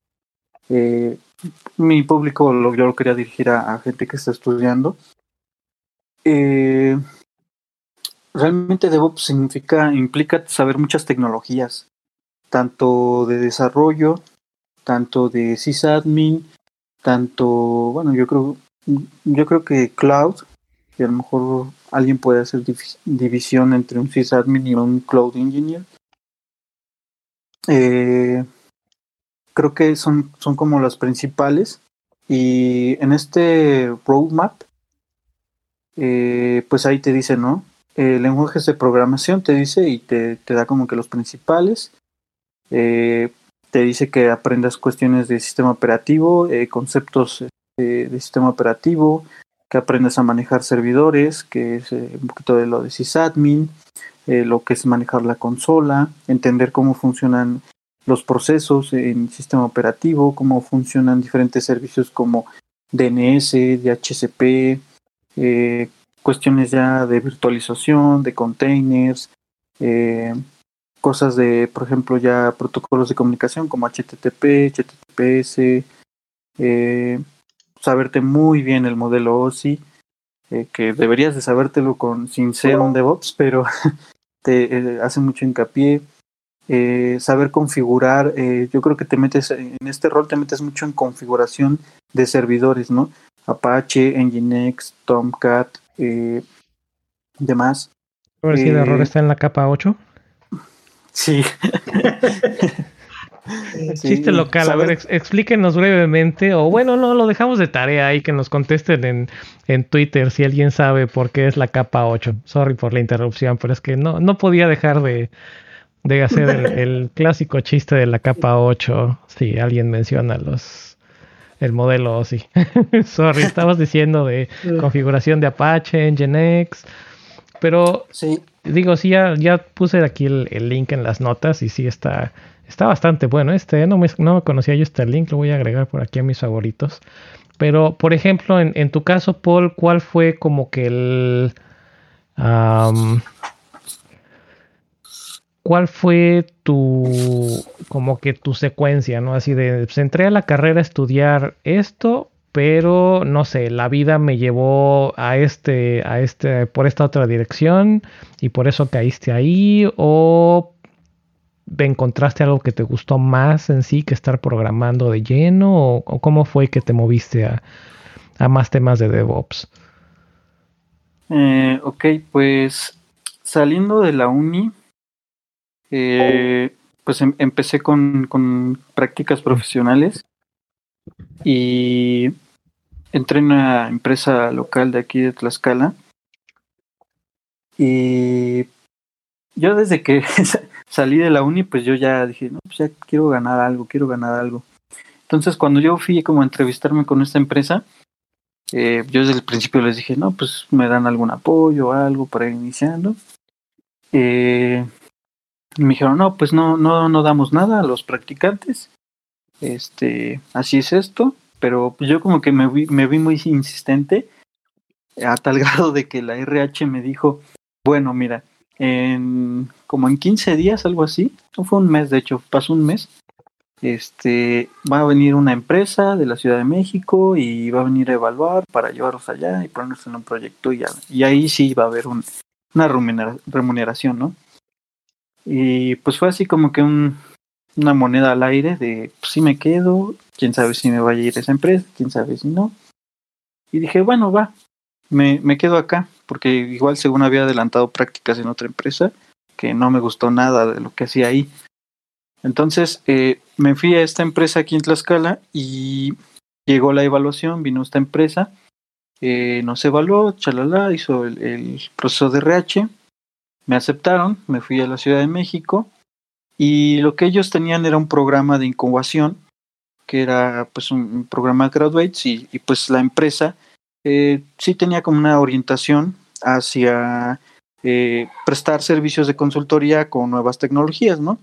Eh, mi público lo, yo lo quería dirigir a, gente que está estudiando. Eh, realmente DevOps significa, implica saber muchas tecnologías, tanto de desarrollo, tanto de sysadmin, tanto, bueno, yo creo yo creo que cloud, y a lo mejor alguien puede hacer división entre un sysadmin y un cloud engineer. Eh, creo que son, son como las principales. Y en este roadmap, eh, pues ahí te dice, ¿no? Eh, lenguajes de programación te dice y te, te da como que los principales. te dice que aprendas cuestiones de sistema operativo, conceptos de, sistema operativo, que aprendes a manejar servidores, que es eh, un poquito de lo de sysadmin, eh, lo que es manejar la consola, entender cómo funcionan los procesos en sistema operativo, cómo funcionan diferentes servicios como DNS, DHCP, eh, cuestiones ya de virtualización, de containers, cosas de, por ejemplo, ya protocolos de comunicación como HTTP, HTTPS, saberte muy bien el modelo OSI, eh, que deberías de sabértelo con, sin ser un DevOps, pero te eh, hace mucho hincapié. Eh, saber configurar, yo creo que te metes en este rol, te metes mucho en configuración de servidores, ¿no? Apache, Nginx, Tomcat, demás. A ver si el error está en la capa 8. Sí. Chiste local, a ver, explíquenos brevemente, o bueno, no, lo dejamos de tarea ahí que nos contesten en, en Twitter si alguien sabe por qué es la capa 8. Sorry por la interrupción, pero es que no, no podía dejar de, de hacer el, clásico chiste de la capa 8 si alguien menciona los el modelo sí. Sorry, estabas diciendo de configuración de Apache, Nginx, pero sí. digo, sí, ya, ya puse aquí el, el link en las notas y sí está Está bastante bueno este, no me, no conocía yo este link, lo voy a agregar por aquí a mis favoritos. Pero, por ejemplo, en, en tu caso, Paul, ¿cuál fue como que el... ¿Cuál fue tu, como que tu secuencia, no? Así de, pues entré a la carrera a estudiar esto, pero no sé, la vida me llevó a este, a este, por esta otra dirección y por eso caíste ahí, o encontraste algo que te gustó más en sí que estar programando de lleno o, cómo fue que te moviste a, más temas de DevOps? Eh, ok, pues saliendo de la uni, eh, pues em, empecé con, con prácticas profesionales y entré en una empresa local de aquí de Tlaxcala y yo desde que salí de la uni, pues yo ya dije, no, pues ya quiero ganar algo, quiero ganar algo. Entonces cuando yo fui como a entrevistarme con esta empresa, eh, yo desde el principio les dije, no, pues me dan algún apoyo, algo para ir iniciando. Eh, me dijeron, no, pues no, no, no damos nada a los practicantes. Este, así es esto. Pero yo como que me vi, me vi muy insistente a tal grado de que la RH me dijo, bueno, mira, en como en 15 días, algo así, no fue un mes, de hecho, pasó un mes, este, va a venir una empresa de la Ciudad de México y va a venir a evaluar para llevarlos allá y ponernos en un proyecto y, y ahí sí va a haber un, una remuneración, ¿no? Y pues fue así como que un, una moneda al aire de, pues sí me quedo, quién sabe si me vaya a ir esa empresa, quién sabe si no. Y dije, bueno, va, me, me quedo acá, porque igual según había adelantado prácticas en otra empresa, que no me gustó nada de lo que hacía ahí. Entonces eh, me fui a esta empresa aquí en Tlaxcala y llegó la evaluación, vino esta empresa, eh, nos evaluó, chalala, hizo el, proceso de RH, me aceptaron, me fui a la Ciudad de México y lo que ellos tenían era un programa de incubación, que era pues un, programa graduates y, y pues la empresa eh, sí tenía como una orientación hacia eh, prestar servicios de consultoría con nuevas tecnologías, ¿no?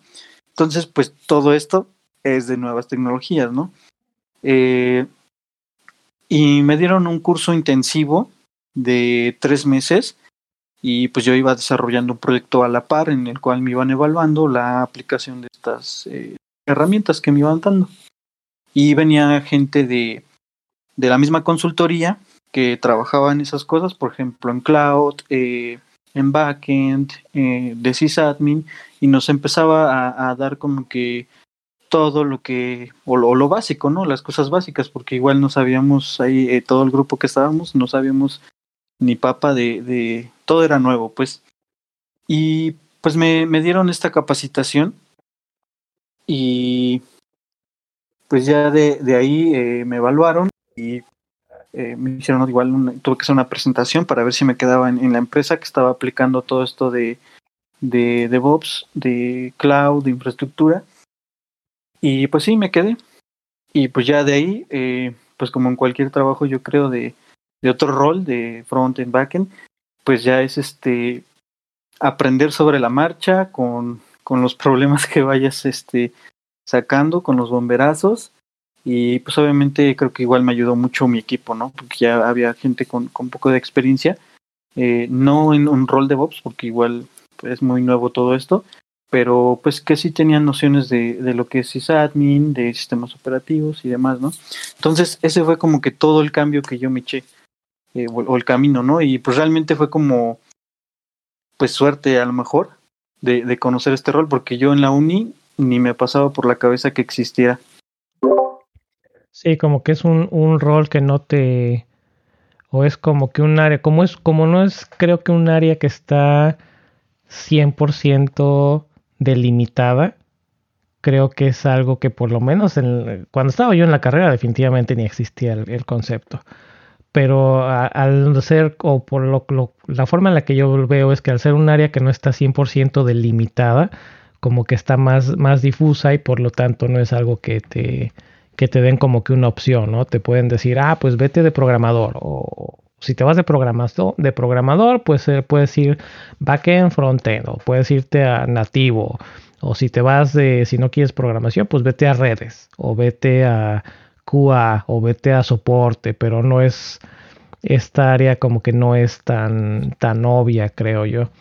Entonces, pues todo esto es de nuevas tecnologías, ¿no? Eh, y me dieron un curso intensivo de tres meses y pues yo iba desarrollando un proyecto a la par en el cual me iban evaluando la aplicación de estas eh, herramientas que me iban dando. Y venía gente de, de la misma consultoría que trabajaba en esas cosas, por ejemplo, en cloud, eh, en backend, eh, de sysadmin, y nos empezaba a, dar como que todo lo que, o lo, básico, ¿no? Las cosas básicas, porque igual no sabíamos ahí, eh, todo el grupo que estábamos, no sabíamos ni papa de, de, todo era nuevo, pues. Y pues me, me dieron esta capacitación y pues ya de, de ahí me evaluaron y eh, me hicieron igual, tuve que hacer una presentación para ver si me quedaba en, la empresa que estaba aplicando todo esto de, de DevOps, de cloud, de infraestructura. Y pues sí, me quedé. Y pues ya de ahí, eh, pues como en cualquier trabajo yo creo de, de otro rol, de front-end, backend, pues ya es este aprender sobre la marcha con, con los problemas que vayas este, sacando, con los bomberazos y pues obviamente creo que igual me ayudó mucho mi equipo, ¿no? Porque ya había gente con, con poco de experiencia, eh, no en un rol de DevOps, porque igual es muy nuevo todo esto, pero pues que sí tenían nociones de, de lo que es sysadmin, de sistemas operativos y demás, ¿no? Entonces ese fue como que todo el cambio que yo me eché, eh, o, el camino, ¿no? Y pues realmente fue como, pues suerte a lo mejor de, de conocer este rol, porque yo en la uni ni me pasaba por la cabeza que existiera Sí, como que es un, un rol que no te... O es como que un área, como es, como no es, creo que un área que está 100% delimitada, creo que es algo que por lo menos en, cuando estaba yo en la carrera definitivamente ni existía el, concepto. Pero al ser, o por lo, la forma en la que yo veo es que al ser un área que no está 100% delimitada, como que está más, más difusa y por lo tanto no es algo que te, que te den como que una opción, ¿no? Te pueden decir, ah, pues vete de programador. O si te vas de programador, de programador pues eh, puedes ir backend, frontend, o puedes irte a nativo. O si te vas de, si no quieres programación, pues vete a redes, o vete a QA, o vete a soporte, pero no es, esta área como que no es tan, tan obvia, creo yo.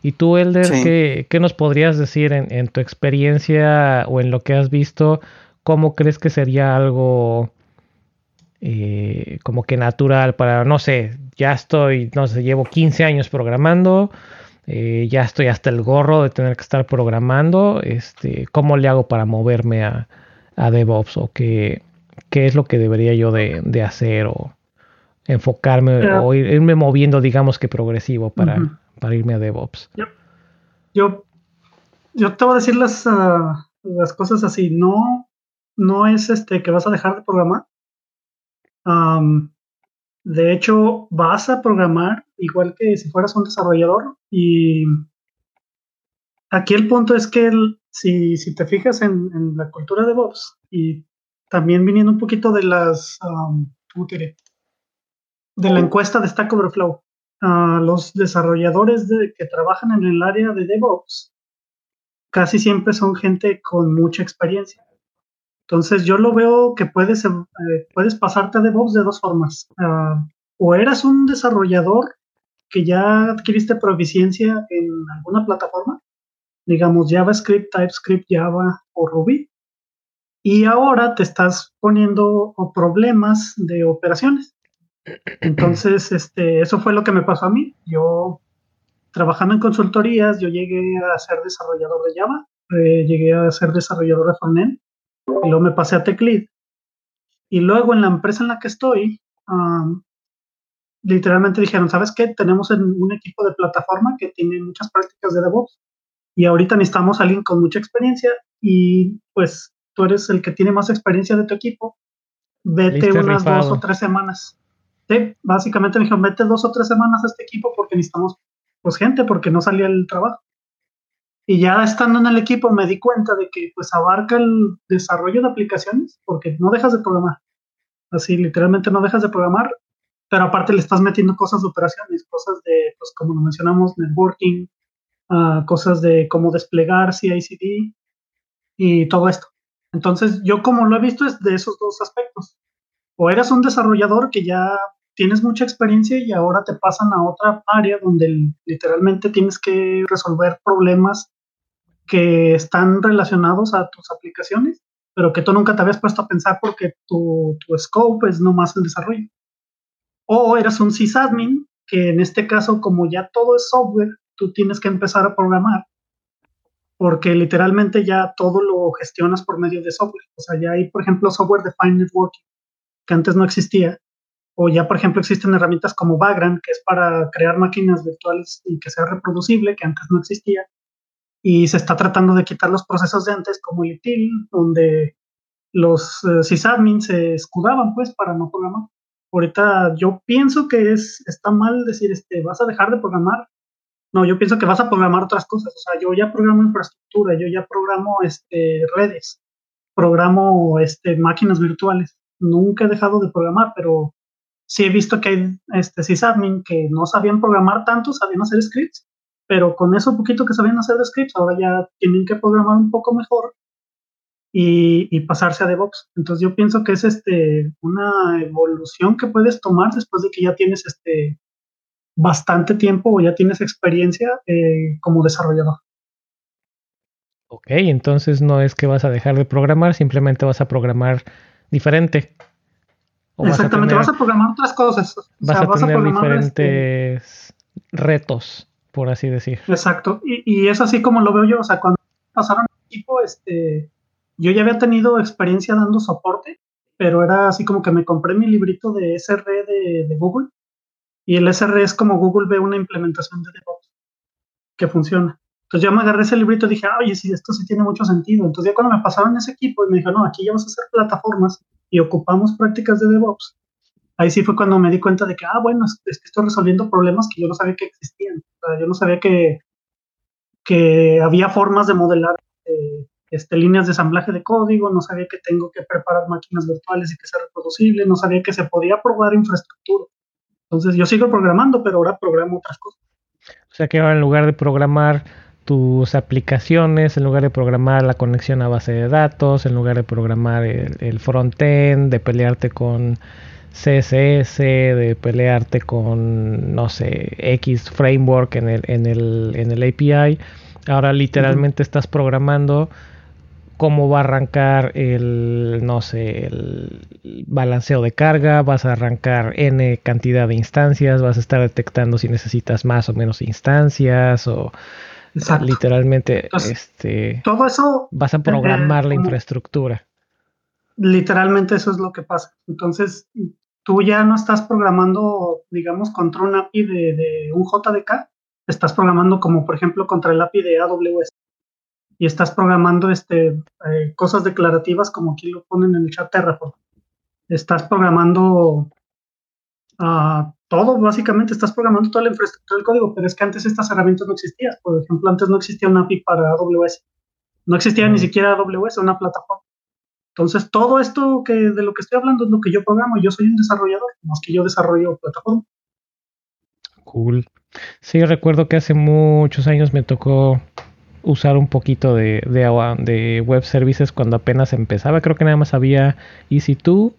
Y tú, Elder, ¿qué, ¿qué, nos podrías decir en, en, tu experiencia o en lo que has visto? ¿Cómo crees que sería algo eh, como que natural para, no sé, ya estoy, no sé, llevo 15 años programando, eh, ya estoy hasta el gorro de tener que estar programando, este, ¿cómo le hago para moverme a, a DevOps o qué, qué es lo que debería yo de, de hacer o enfocarme o irme moviendo, digamos que progresivo para, para irme a DevOps? Yo, yo, te voy a decir las, ah, las cosas así. No, no es este que vas a dejar de programar. de hecho, vas a programar igual que si fueras un desarrollador. Y aquí el punto es que si, si, te fijas en, la cultura de DevOps y también viniendo un poquito de las, ¿cómo diré? De la encuesta de Stack Overflow, los desarrolladores de, que trabajan en el área de DevOps casi siempre son gente con mucha experiencia. Entonces yo lo veo que puedes, eh, puedes pasarte a DevOps de dos formas. Ah, o eras un desarrollador que ya adquiriste proficiencia en alguna plataforma, digamos JavaScript, TypeScript, Java o Ruby, y ahora te estás poniendo problemas de operaciones. Entonces, este, eso fue lo que me pasó a mí. Yo, trabajando en consultorías, yo llegué a ser desarrollador de Java, eh, llegué a ser desarrollador de frontend, y luego me pasé a TechLead. Y luego en la empresa en la que estoy, literalmente dijeron, ¿sabes qué? Tenemos un equipo de plataforma que tiene muchas prácticas de DevOps y ahorita necesitamos a alguien con mucha experiencia y pues tú eres el que tiene más experiencia de tu equipo, vete unas dos o tres semanas. Sí, básicamente me dijeron, vete dos o tres semanas a este equipo porque necesitamos pues gente, porque no salía el trabajo. Y ya estando en el equipo me di cuenta de que pues abarca el desarrollo de aplicaciones, porque no dejas de programar. Así, literalmente no dejas de programar, pero aparte le estás metiendo cosas de operaciones, cosas de, pues como lo mencionamos, networking, uh, cosas de cómo desplegar CICD y todo esto. Entonces, yo como lo he visto es de esos dos aspectos. O eres un desarrollador que ya tienes mucha experiencia y ahora te pasan a otra área donde literalmente tienes que resolver problemas que están relacionados a tus aplicaciones, pero que tú nunca te habías puesto a pensar porque tu, tu scope es nomás el desarrollo o eras un sysadmin, que en este caso, como ya todo es software, tú tienes que empezar a programar, porque literalmente ya todo lo gestionas por medio de software. O sea, ya hay, por ejemplo, software defined networking, que antes no existía, o ya, por ejemplo, existen herramientas como Vagrant, que es para crear máquinas virtuales y que sea reproducible, que antes no existía, y se está tratando de quitar los procesos de antes, como ITIL, donde los uh, sysadmins se escudaban, pues, para no programar ahorita yo pienso que es, está mal decir, este, vas a dejar de programar. No, yo pienso que vas a programar otras cosas. O sea, yo ya programo infraestructura, yo ya programo este, redes, programo este, máquinas virtuales. Nunca he dejado de programar, pero sí he visto que hay este, sysadmin que no sabían programar tanto, sabían hacer scripts, pero con eso poquito que sabían hacer scripts, ahora ya tienen que programar un poco mejor y, pasarse a DevOps. Entonces yo pienso que es este, una evolución que puedes tomar después de que ya tienes este, bastante tiempo o ya tienes experiencia eh, como desarrollador. Ok, entonces no es que vas a dejar de programar, simplemente vas a programar diferente. Exactamente, vas a, programar otras cosas. vas, a tener este diferentes retos, por así decir. Exacto, y, y, es así como lo veo yo, o sea, cuando pasaron equipo, este, yo ya había tenido experiencia dando soporte, pero era así como que me compré mi librito de SR de, Google y el SR es como Google ve una implementación de DevOps que funciona. Entonces yo me agarré ese librito y dije, oye, sí, esto sí tiene mucho sentido. Entonces ya cuando me pasaron ese equipo y me dijeron, no, aquí ya vas a hacer plataformas y ocupamos prácticas de DevOps, ahí sí fue cuando me di cuenta de que, ah, bueno, estoy resolviendo problemas que yo no sabía que existían. O sea, yo no sabía que, que había formas de modelar eh, este, líneas de ensamblaje de código, no sabía que tengo que preparar máquinas virtuales y que sea reproducible, no sabía que se podía probar infraestructura. Entonces yo sigo programando, pero ahora programo otras cosas. O sea que ahora en lugar de programar tus aplicaciones, en lugar de programar la conexión a base de datos, en lugar de programar el, el front-end, de pelearte con CSS, de pelearte con, no sé, X framework en el, en el, en el API, ahora literalmente estás programando cómo va a arrancar el, no sé, el balanceo de carga, vas a arrancar n cantidad de instancias, vas a estar detectando si necesitas más o menos instancias o literalmente este todo eso vas a programar la infraestructura. Literalmente eso es lo que pasa. Entonces, tú ya no estás programando, digamos, contra un API de, de un JDK, estás programando como por ejemplo contra el API de AWS y estás programando este, eh, cosas declarativas como aquí lo ponen en el chat Terraform. Estás programando uh, todo, básicamente estás programando toda la infraestructura del código, pero es que antes estas herramientas no existían. Por ejemplo, antes no existía un API para AWS. No existía ni siquiera AWS, una plataforma. Entonces, todo esto que de lo que estoy hablando es lo que yo programo. Yo soy un desarrollador, más que yo desarrollo plataforma. Cool. Sí, recuerdo que hace muchos años me tocó usar un poquito de, de, web services cuando apenas empezaba. Creo que nada más había EC2,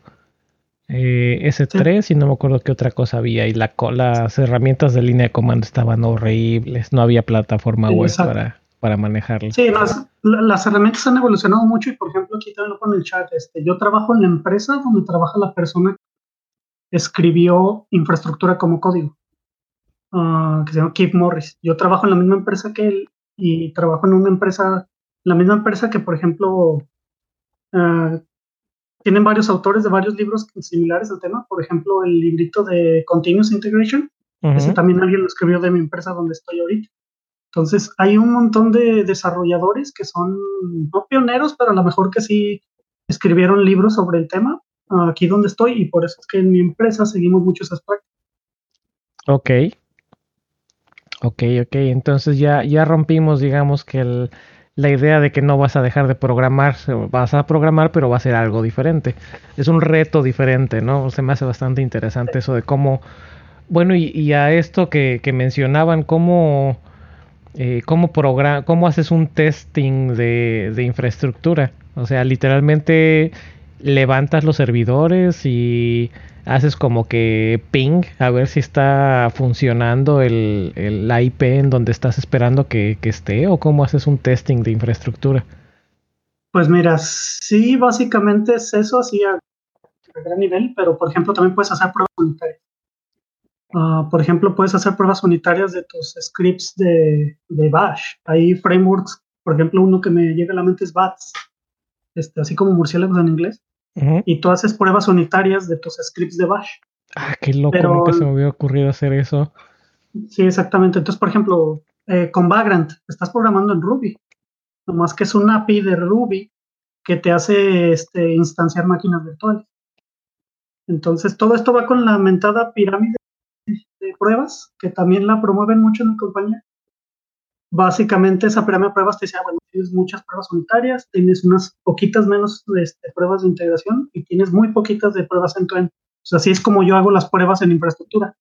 eh, S3 y no me acuerdo qué otra cosa había. Y la, las herramientas de línea de comando estaban horribles. No había plataforma web para, para manejarlas. Sí, las, herramientas han evolucionado mucho y por ejemplo aquí también lo pone el chat. Este, yo trabajo en la empresa donde trabaja la persona que escribió infraestructura como código. Ah, que se llama Keith Morris. Yo trabajo en la misma empresa que él y trabajo en una empresa, la misma empresa que, por ejemplo, uh, tienen varios autores de varios libros similares al tema. Por ejemplo, el librito de Continuous Integration. Ese también alguien lo escribió de mi empresa donde estoy ahorita. Entonces, hay un montón de desarrolladores que son no pioneros, pero a lo mejor que sí escribieron libros sobre el tema aquí donde estoy y por eso es que en mi empresa seguimos mucho esas prácticas. Ok, Ok, ok, entonces ya, ya rompimos, digamos, que la idea de que no vas a dejar de programar, vas a programar, pero va a ser algo diferente. Es un reto diferente, ¿no? Se me hace bastante interesante eso de cómo, bueno, y, a esto que, mencionaban, cómo, eh, cómo, cómo haces un testing de, infraestructura. O sea, literalmente levantas los servidores y haces como que ping a ver si está funcionando el, el IP en donde estás esperando que, esté o cómo haces un testing de infraestructura. Pues mira, sí, básicamente es eso así a, gran nivel, pero por ejemplo también puedes hacer pruebas unitarias. Ah, por ejemplo, puedes hacer pruebas unitarias de tus scripts de, de, Bash. Hay frameworks, por ejemplo, uno que me llega a la mente es BATS, este, así como murciélagos en inglés y tú haces pruebas unitarias de tus scripts de Bash. Ah, qué loco, nunca se me hubiera ocurrido hacer eso. Sí, exactamente. Entonces, por ejemplo, eh, con Vagrant, estás programando en Ruby. Nomás que es un API de Ruby que te hace este, instanciar máquinas virtuales. Entonces, todo esto va con la mentada pirámide de pruebas, que también la promueven mucho en mi compañía básicamente esa pirámide de pruebas te decía, bueno, tienes muchas pruebas unitarias, tienes unas poquitas menos de, este, pruebas de integración y tienes muy poquitas de pruebas en end O sea, así es como yo hago las pruebas en infraestructura.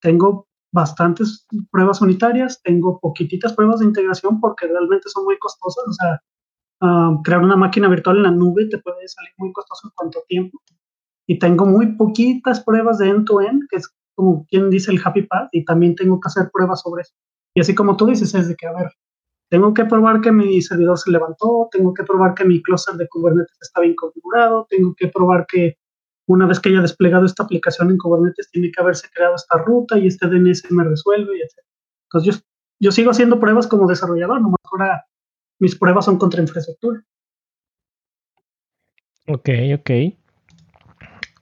Tengo bastantes pruebas unitarias, tengo poquititas pruebas de integración porque realmente son muy costosas. O sea, ah, crear una máquina virtual en la nube te puede salir muy costoso en cuánto tiempo. Y tengo muy poquitas pruebas de end-to-end, -end, que es como quien dice el happy path, y también tengo que hacer pruebas sobre eso. Y así como tú dices, es de que, a ver, tengo que probar que mi servidor se levantó, tengo que probar que mi cluster de Kubernetes está bien configurado, tengo que probar que una vez que haya desplegado esta aplicación en Kubernetes, tiene que haberse creado esta ruta y este DNS me resuelve, y etc. Entonces, yo, sigo haciendo pruebas como desarrollador, nomás ahora mis pruebas son contra infraestructura. Ok, ok.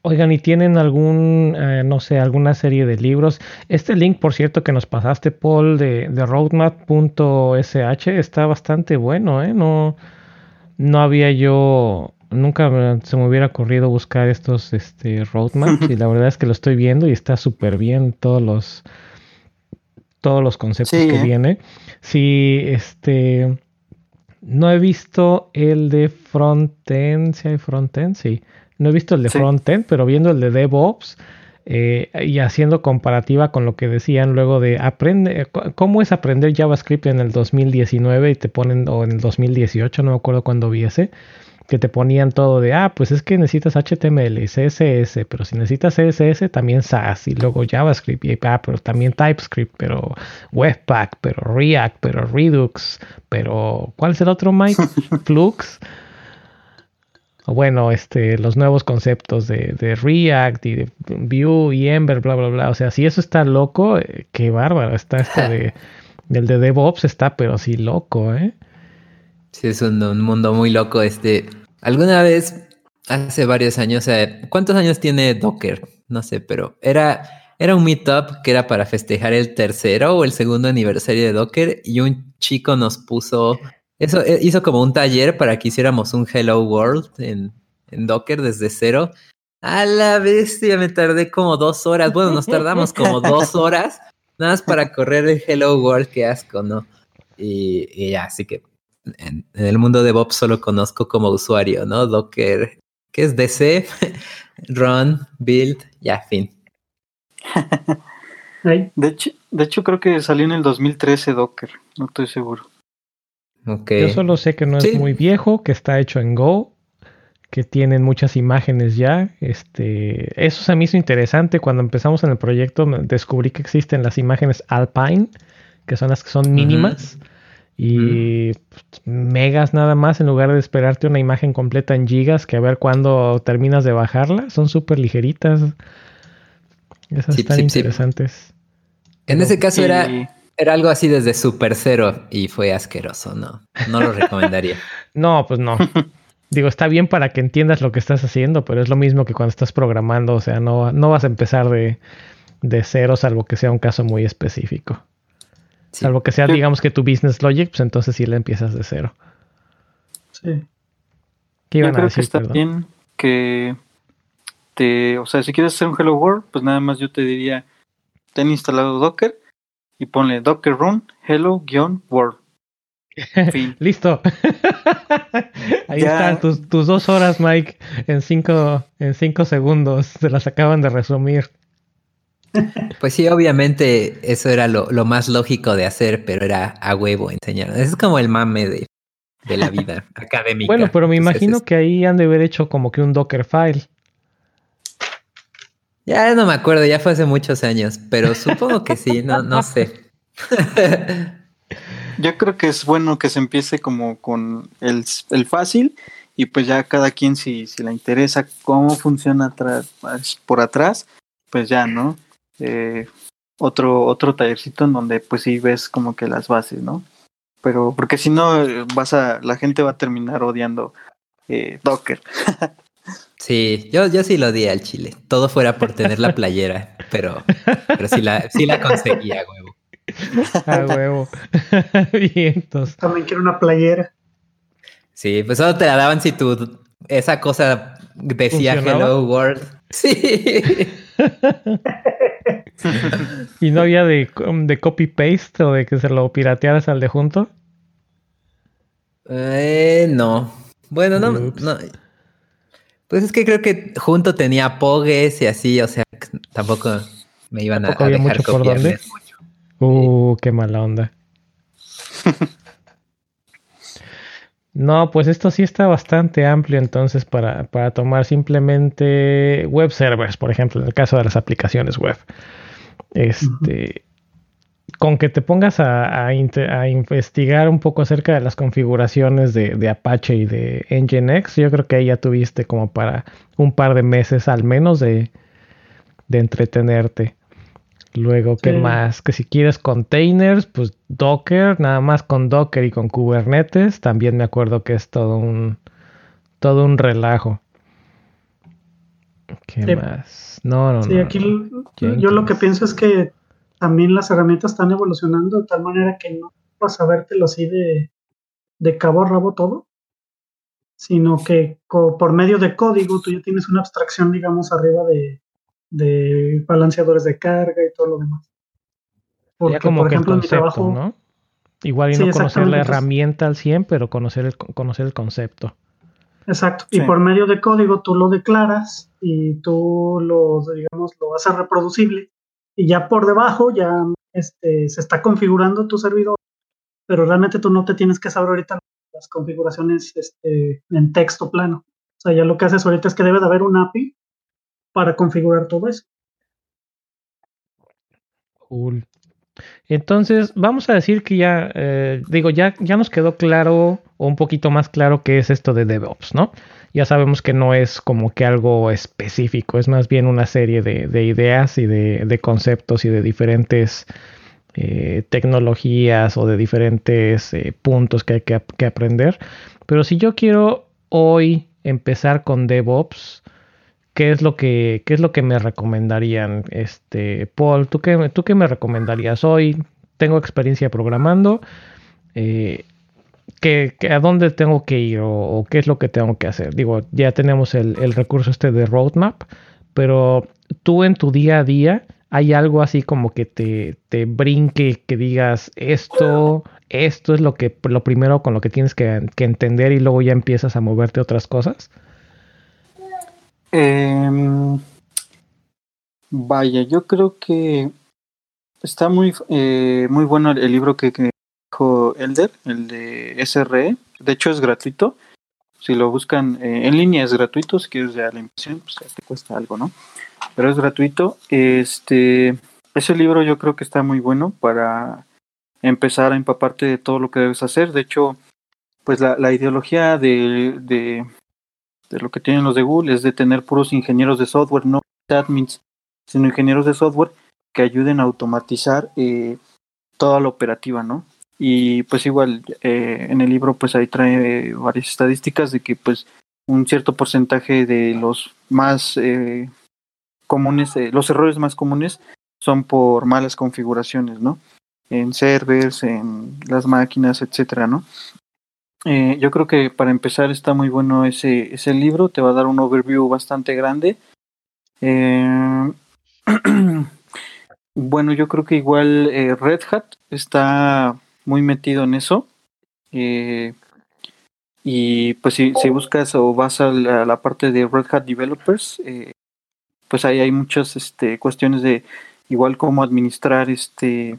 Oigan, ¿y tienen algún, eh, no sé, alguna serie de libros? Este link, por cierto, que nos pasaste, Paul, de, de roadmap.sh, está bastante bueno, ¿eh? No, no había yo, nunca se me hubiera ocurrido buscar estos este, roadmaps y la verdad es que lo estoy viendo y está súper bien todos los, todos los conceptos que ¿eh? viene. Sí, este, no he visto el de frontend, si hay frontend, sí. No he visto el de frontend, pero viendo el de DevOps eh, y haciendo comparativa con lo que decían luego de aprende, cómo es aprender JavaScript en el 2019 y te ponen, o en el 2018, no me acuerdo cuándo vi ese, que te ponían todo de, ah, pues es que necesitas HTML y CSS, pero si necesitas CSS también SAS y luego JavaScript y ah, pero también TypeScript, pero Webpack, pero React, pero Redux, pero ¿cuál es el otro, Mike? Flux bueno, este, los nuevos conceptos de, React y de Vue y Ember, bla, bla, bla. O sea, si eso está loco, eh, qué bárbaro. Está este de, el de DevOps está, pero sí loco, ¿eh? Sí, es un, mundo muy loco. Este, alguna vez, hace varios años, ¿cuántos años tiene Docker? No sé, pero era, era un meetup que era para festejar el tercero o el segundo aniversario de Docker y un chico nos puso, eso eh, hizo como un taller para que hiciéramos un Hello World en, en Docker desde cero. A la bestia, me tardé como dos horas. Bueno, nos tardamos como dos horas nada más para correr el Hello World, qué asco, ¿no? Y, ya, así que en, el mundo de Bob solo conozco como usuario, ¿no? Docker, ¿qué es DC? Run, build, ya, fin. De hecho, de hecho, creo que salió en el 2013 Docker, no estoy seguro. Okay. Yo solo sé que no es muy viejo, que está hecho en Go, que tienen muchas imágenes ya. Este, eso se me hizo interesante. Cuando empezamos en el proyecto descubrí que existen las imágenes Alpine, que son las que son mínimas. Y megas nada más en lugar de esperarte una imagen completa en gigas que a ver cuándo terminas de bajarla. Son súper ligeritas. Esas están interesantes. En ese caso era, era algo así desde Super Cero y fue asqueroso, ¿no? No lo recomendaría. no, pues no. Digo, está bien para que entiendas lo que estás haciendo, pero es lo mismo que cuando estás programando, o sea, no, no vas a empezar de, de cero, salvo que sea un caso muy específico. Salvo que sea, digamos que tu business logic, pues entonces sí le empiezas de cero. Sí. ¿Qué iban Yo creo que está bien que te, o sea, si quieres hacer un Hello World, pues nada más yo te diría, ten instalado Docker y ponle Docker run hello-world. Listo. Ahí están tus, tus, dos horas, Mike, en cinco, en cinco segundos. Se las acaban de resumir. Pues sí, obviamente eso era lo, lo, más lógico de hacer, pero era a huevo enseñar. Es como el mame de, de la vida académica. Bueno, pero me imagino que ahí han de haber hecho como que un Docker file. Ya no me acuerdo, ya fue hace muchos años, pero supongo que sí, no, no sé. Yo creo que es bueno que se empiece como con el, el fácil y pues ya cada quien si, si le interesa cómo funciona atrás, por atrás, pues ya, ¿no? Eh, otro, otro tallercito en donde pues sí ves como que las bases, ¿no? Pero porque si no vas a, la gente va a terminar odiando eh, Docker. Sí, yo, yo sí lo odié al chile. Todo fuera por tener la playera, pero, pero sí la, sí la conseguía, huevo. A huevo. Bien, También quiero una playera. Sí, pues solo te la daban si tú esa cosa decía Hello World. Sí. ¿Y no había de, de copy paste o de que se lo piratearas al de junto? Eh, no. Bueno, no, no, Pues es que creo que junto tenía pogues y así, o sea, tampoco me iban a, a dejar mucho por dónde? Uh, qué mala onda. No, pues esto sí está bastante amplio entonces para, para, tomar simplemente web servers, por ejemplo, en el caso de las aplicaciones web. Este, Con que te pongas a, a, investigar un poco acerca de las configuraciones de, de, Apache y de Nginx, yo creo que ahí ya tuviste como para un par de meses al menos de, de entretenerte. Luego, ¿qué más? Que si quieres containers, pues Docker, nada más con Docker y con Kubernetes, también me acuerdo que es todo un todo un relajo. ¿Qué más? No, no, sí, aquí yo lo que pienso es que también las herramientas están evolucionando de tal manera que no vas a vértelo así de, de cabo a rabo todo, sino que por medio de código tú ya tienes una abstracción, digamos, arriba de, de balanceadores de carga y todo lo demás. Porque, como por ejemplo, en mi trabajo. ¿no? Igual y no conocer la herramienta al 100, pero conocer el, conocer el concepto. Exacto. Y por medio de código tú lo declaras y tú lo, digamos, lo haces reproducible. Y ya por debajo ya este, se está configurando tu servidor, pero realmente tú no te tienes que saber ahorita las configuraciones este, en texto plano. O sea, ya lo que haces ahorita es que debe de haber un API para configurar todo eso. Cool. Entonces, vamos a decir que ya, eh, digo, ya, ya nos quedó claro o un poquito más claro qué es esto de DevOps, ¿no? Ya sabemos que no es como que algo específico, es más bien una serie de, ideas y de, conceptos y de diferentes eh, tecnologías o de diferentes eh, puntos que hay que, que aprender. Pero si yo quiero hoy empezar con DevOps, ¿qué es lo que, qué es lo que me recomendarían? Este, Paul, ¿tú qué, tú qué me recomendarías? Hoy tengo experiencia programando. Eh, a dónde tengo que ir o, qué es lo que tengo que hacer. Digo, ya tenemos el, el, recurso este de roadmap, pero tú en tu día a día hay algo así como que te, te brinque, que digas esto, esto es lo que lo primero con lo que tienes que, entender y luego ya empiezas a moverte otras cosas. Em, vaya, yo creo que está muy, eh, muy bueno el, libro que, que dijo Elder, el de SRE. De hecho, es gratuito. Si lo buscan eh, en línea, es gratuito. Si quieres ya la impresión, pues te cuesta algo, ¿no? Pero es gratuito. Este, ese libro yo creo que está muy bueno para empezar a empaparte de todo lo que debes hacer. De hecho, pues la, la ideología de, de, de, lo que tienen los de Google es de tener puros ingenieros de software, no admins, sino ingenieros de software que ayuden a automatizar eh, toda la operativa, ¿no? Y pues igual eh, en el libro pues ahí trae varias estadísticas de que pues un cierto porcentaje de los más eh, comunes, eh, los errores más comunes son por malas configuraciones, ¿no? En servers, en las máquinas, etcétera, ¿no? Eh, yo creo que para empezar está muy bueno ese, ese libro, te va a dar un overview bastante grande. Eh, bueno, yo creo que igual eh, Red Hat está muy metido en eso. Eh, y pues si, si, buscas o vas a la, parte de Red Hat Developers, pues ahí hay muchas este, cuestiones de igual cómo administrar este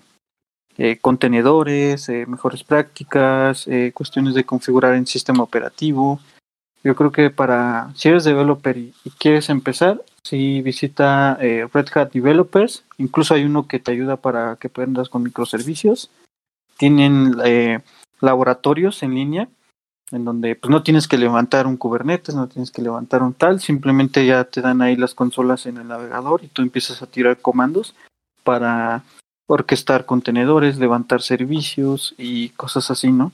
eh, contenedores, eh, mejores prácticas, eh, cuestiones de configurar en sistema operativo. Yo creo que para si eres developer y, quieres empezar, si visita Red Hat Developers, incluso hay uno que te ayuda para que aprendas con microservicios tienen laboratorios en línea en donde pues no tienes que levantar un Kubernetes, no tienes que levantar un tal, simplemente ya te dan ahí las consolas en el navegador y tú empiezas a tirar comandos para orquestar contenedores, levantar servicios y cosas así, ¿no?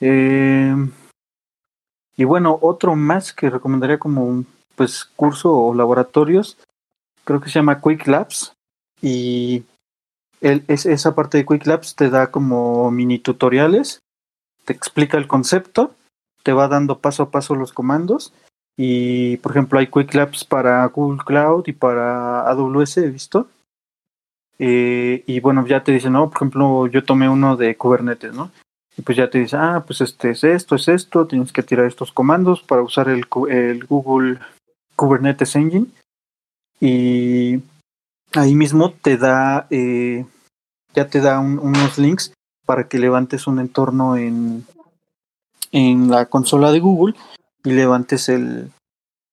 Eh, y bueno, otro más que recomendaría como un pues curso o laboratorios, creo que se llama Quick Labs y es, esa parte de Quick Labs te da como mini tutoriales, te explica el concepto, te va dando paso a paso los comandos y por ejemplo hay Quick Labs para Google Cloud y para AWS, he visto. Eh, y bueno, ya te dice, no, por ejemplo, yo tomé uno de Kubernetes, ¿no? Y pues ya te dice, ah, pues este es esto, es esto, tienes que tirar estos comandos para usar el, el Google Kubernetes Engine. Y ahí mismo te da eh, ya te da unos links para que levantes un entorno en, en la consola de Google y levantes el,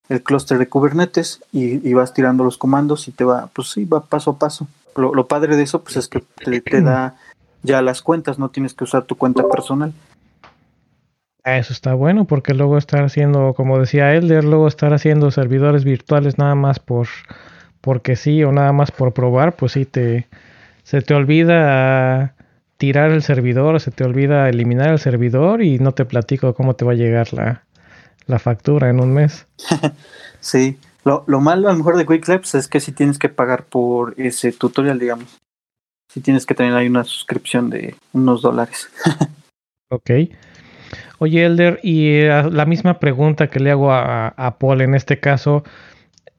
el clúster de Kubernetes y, vas tirando los comandos y te va, pues sí, va paso a paso. Lo, padre de eso pues es que te, da ya las cuentas, no tienes que usar tu cuenta personal. Eso está bueno porque luego estar haciendo, como decía Elder, luego estar haciendo servidores virtuales nada más por porque sí o nada más por probar, pues sí te, se te olvida tirar el servidor, se te olvida eliminar el servidor y no te platico cómo te va a llegar la, la factura en un mes. sí, lo, lo, malo a lo mejor de Quick Labs es que si tienes que pagar por ese tutorial, digamos. Si tienes que tener ahí una suscripción de unos dólares. ok. Oye, Elder, y eh, la misma pregunta que le hago a, a Paul en este caso,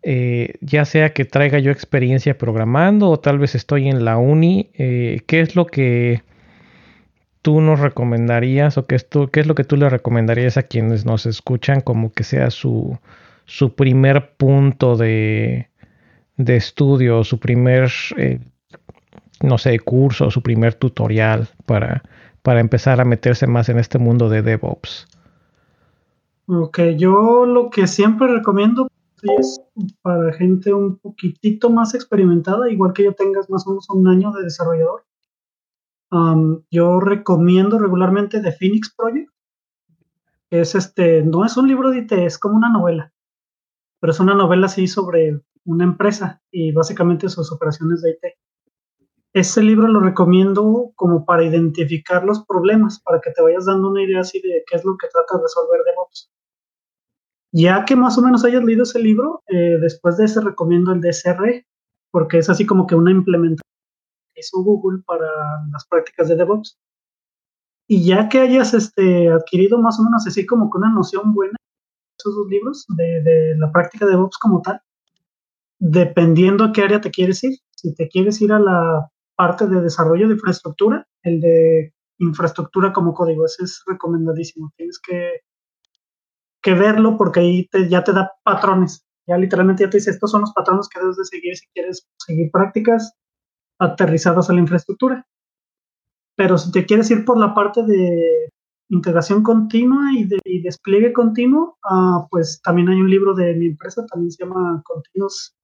eh, ya sea que traiga yo experiencia programando o tal vez estoy en la uni, eh, ¿qué es lo que tú nos recomendarías o qué es, qué es lo que tú le recomendarías a quienes nos escuchan como que sea su, su primer punto de, de estudio, su primer, eh, no sé, curso, su primer tutorial para, para empezar a meterse más en este mundo de DevOps? Ok, yo lo que siempre recomiendo es para gente un poquitito más experimentada, igual que ya tengas más o menos un año de desarrollador. yo recomiendo regularmente The Phoenix Project. Es este, no es un libro de IT, es como una novela. Pero es una novela así sobre una empresa y básicamente sus operaciones de IT. Ese libro lo recomiendo como para identificar los problemas, para que te vayas dando una idea así de qué es lo que trata de resolver DevOps. Ya que más o menos hayas leído ese libro, eh, después de ese recomiendo el DSR, porque es así como que una implementación que hizo Google para las prácticas de DevOps. Y ya que hayas este, adquirido más o menos así como que una noción buena de esos dos libros, de, de la práctica de DevOps como tal, dependiendo a qué área te quieres ir, si te quieres ir a la parte de desarrollo de infraestructura, el de infraestructura como código, ese es recomendadísimo. Tienes que, que verlo porque ahí ya te da patrones. Ya literalmente ya te dice, estos son los patrones que debes de seguir si quieres seguir prácticas aterrizadas a la infraestructura. Pero si te quieres ir por la parte de integración continua y, de, despliegue continuo, uh, pues también hay un libro de mi empresa, también se llama Continuous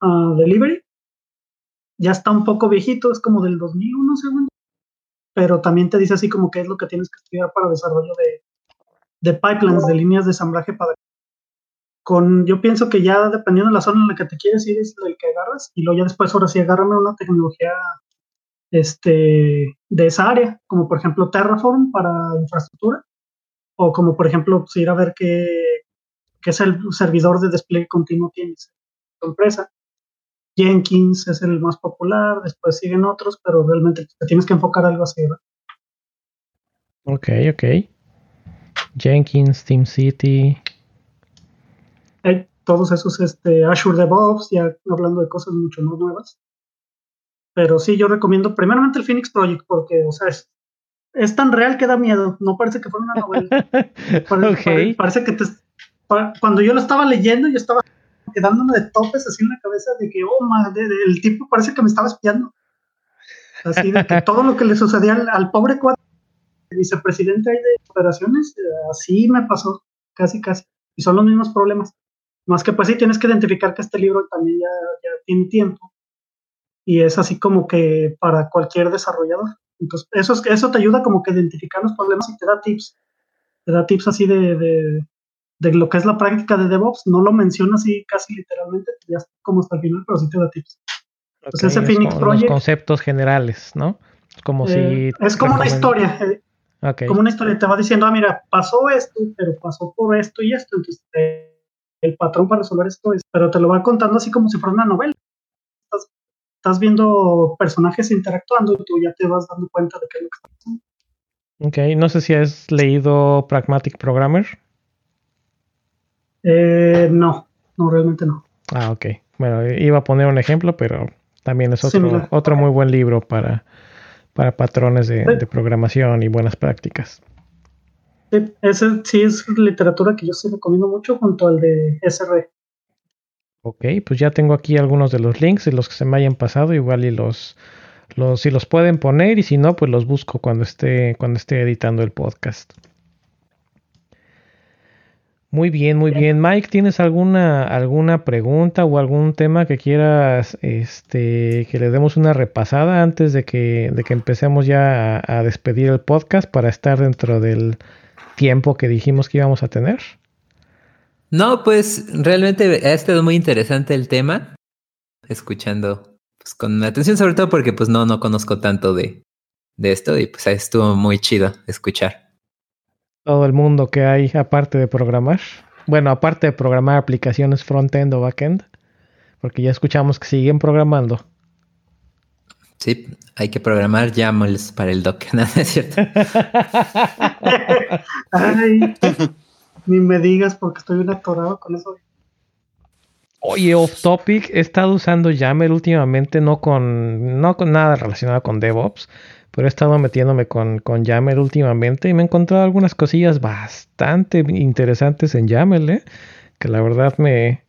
uh, Delivery. Ya está un poco viejito, es como del 2001, según. Pero también te dice así como qué es lo que tienes que estudiar para desarrollo de, de pipelines, de líneas de ensamblaje para con, yo pienso que ya dependiendo de la zona en la que te quieres ir es el que agarras y luego ya después ahora sí agárrame una tecnología este, de esa área, como por ejemplo Terraform para infraestructura, o como por ejemplo pues, ir a ver qué, qué es el servidor de despliegue continuo tienes tu empresa. Jenkins es el más popular, después siguen otros, pero realmente te tienes que enfocar algo así, ¿verdad? Ok, ok. Jenkins, TeamCity. Hay todos esos, este, Azure DevOps, ya hablando de cosas mucho más nuevas. Pero sí, yo recomiendo primeramente el Phoenix Project porque, o sea, es, es tan real que da miedo. No parece que fuera una novela. Parece, que te, cuando yo lo estaba leyendo, yo estaba quedándome de topes así en la cabeza de que, oh, madre, el tipo parece que me estaba espiando. Así de que todo lo que le sucedía al, pobre cuadro, vicepresidente ahí de operaciones, eh, así me pasó, casi, casi. Y son los mismos problemas. Más que pues sí, tienes que identificar que este libro también ya, ya tiene tiempo y es así como que para cualquier desarrollador. Entonces, eso, es, eso te ayuda como que a identificar los problemas y te da tips. Te da tips así de, de, lo que es la práctica de DevOps. No lo menciona así casi literalmente, ya como hasta el final, pero sí te da tips. Entonces, ese Phoenix Project. Los conceptos generales, ¿no? Como si. Eh, es como una historia. Eh, como una historia. Te va diciendo, ah, mira, pasó esto, pero pasó por esto y esto. Entonces, eh, el patrón para resolver esto es. Pero te lo va contando así como si fuera una novela estás viendo personajes interactuando y tú ya te vas dando cuenta de qué es lo que está pasando. Ok, no sé si has leído Pragmatic Programmer. Eh, no, no, realmente no. Ah, ok. Bueno, iba a poner un ejemplo, pero también es otro, otro muy buen libro para, para patrones de, de, programación y buenas prácticas. Sí, ese sí es literatura que yo sí recomiendo mucho junto al de SR. Ok, pues ya tengo aquí algunos de los links de los que se me hayan pasado, igual y los, los si los pueden poner y si no, pues los busco cuando esté cuando esté editando el podcast. Muy bien, muy bien. Mike, ¿tienes alguna alguna pregunta o algún tema que quieras este que le demos una repasada antes de que de que empecemos ya a despedir el podcast para estar dentro del tiempo que dijimos que íbamos a tener? No, pues realmente ha estado muy interesante el tema, escuchando pues, con atención, sobre todo porque pues no, no conozco tanto de, de esto y pues estuvo muy chido escuchar. Todo el mundo que hay aparte de programar. Bueno, aparte de programar aplicaciones front-end o back-end, porque ya escuchamos que siguen programando. Sí, hay que programar YAMLs para el Docker, ¿no es cierto? Ay. Ni me digas porque estoy un atorado con eso. Oye, off topic, he estado usando Yammer últimamente, no con, no con nada relacionado con DevOps, pero he estado metiéndome con, con Yammer últimamente y me he encontrado algunas cosillas bastante interesantes en Yammer, ¿eh? que la verdad me,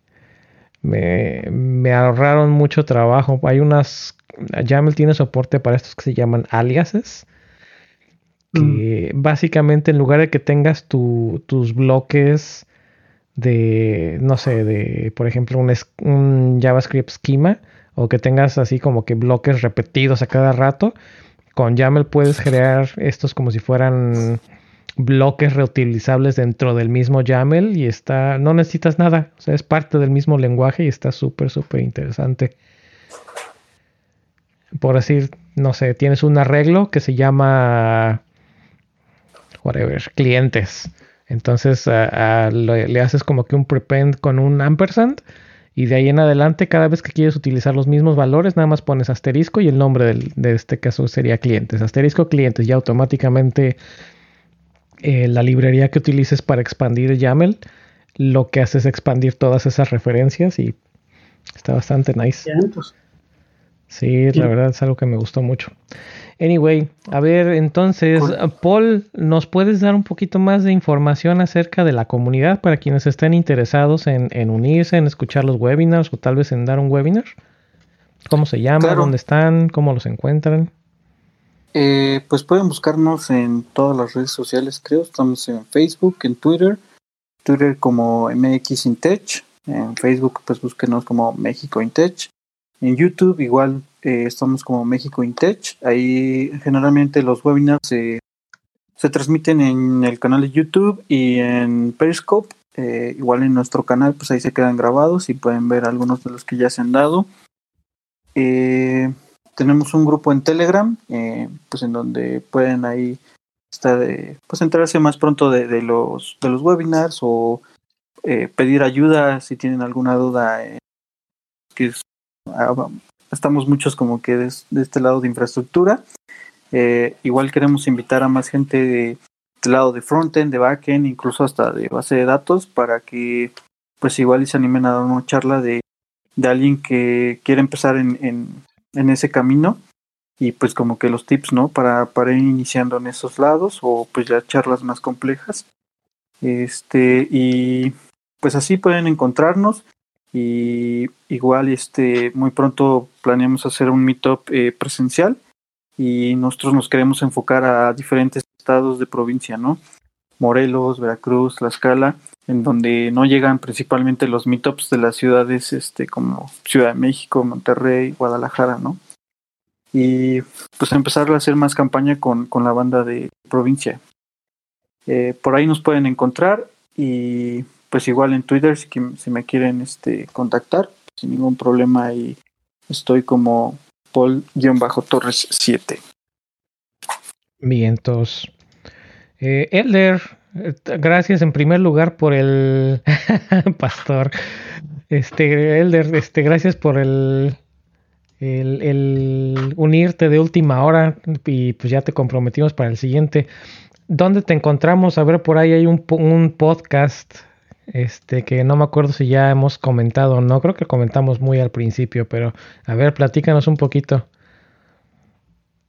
me, me ahorraron mucho trabajo. Hay unas, YAML tiene soporte para estos que se llaman aliases que mm. básicamente en lugar de que tengas tus bloques de, no sé, de, por ejemplo, un, un, JavaScript schema, o que tengas así como que bloques repetidos a cada rato, con YAML puedes crear estos como si fueran bloques reutilizables dentro del mismo YAML y está, no necesitas nada, o sea, es parte del mismo lenguaje y está súper, súper interesante. Por decir, no sé, tienes un arreglo que se llama whatever, clientes. Entonces le haces como que un prepend con un ampersand y de ahí en adelante cada vez que quieres utilizar los mismos valores nada más pones asterisco y el nombre de este caso sería clientes. Asterisco clientes y automáticamente eh, la librería que utilices para expandir YAML lo que hace es expandir todas esas referencias y está bastante nice. Pues. Sí, la verdad es algo que me gustó mucho. Anyway, a ver, entonces, Paul, ¿nos puedes dar un poquito más de información acerca de la comunidad para quienes estén interesados en, unirse, en escuchar los webinars o tal vez en dar un webinar? ¿Cómo se llama? ¿Dónde están? ¿Cómo los encuentran? Eh, pues pueden buscarnos en todas las redes sociales, creo. Estamos en Facebook, en Twitter, Twitter como MX Intech, en Facebook pues búsquenos como México Intech, en YouTube igual eh, estamos como México Intech, ahí generalmente los webinars se, se transmiten en el canal de YouTube y en Periscope, eh, igual en nuestro canal pues ahí se quedan grabados y pueden ver algunos de los que ya se han dado. Eh, tenemos un grupo en Telegram, eh, pues en donde pueden ahí estar, eh, pues enterarse más pronto de, de, los, de los webinars o eh, pedir ayuda si tienen alguna duda. que ah, estamos muchos como que de, este lado de infraestructura. igual queremos invitar a más gente de, lado de frontend, de backend, incluso hasta de base de datos para que pues igual y se animen a dar una charla de, de alguien que quiere empezar en, en, en ese camino y pues como que los tips, ¿no? Para, para ir iniciando en esos lados o pues ya charlas más complejas. Este, y pues así pueden encontrarnos y igual este muy pronto planeamos hacer un meetup eh, presencial y nosotros nos queremos enfocar a diferentes estados de provincia, ¿no? Morelos, Veracruz, Tlaxcala, en donde no llegan principalmente los meetups de las ciudades este, como Ciudad de México, Monterrey, Guadalajara, ¿no? Y pues empezar a hacer más campaña con, con la banda de provincia. Eh, por ahí nos pueden encontrar y pues igual en Twitter si, me quieren este, contactar, sin ningún problema y estoy como Paul-Torres 7. Vientos. Eh, Elder, gracias en primer lugar por el pastor. Este, Elder, este, gracias por el, el, unirte de última hora y pues ya te comprometimos para el siguiente. ¿Dónde te encontramos? A ver, por ahí hay un podcast este que no me acuerdo si ya hemos comentado no, creo que comentamos muy al principio, pero a ver, platícanos un poquito.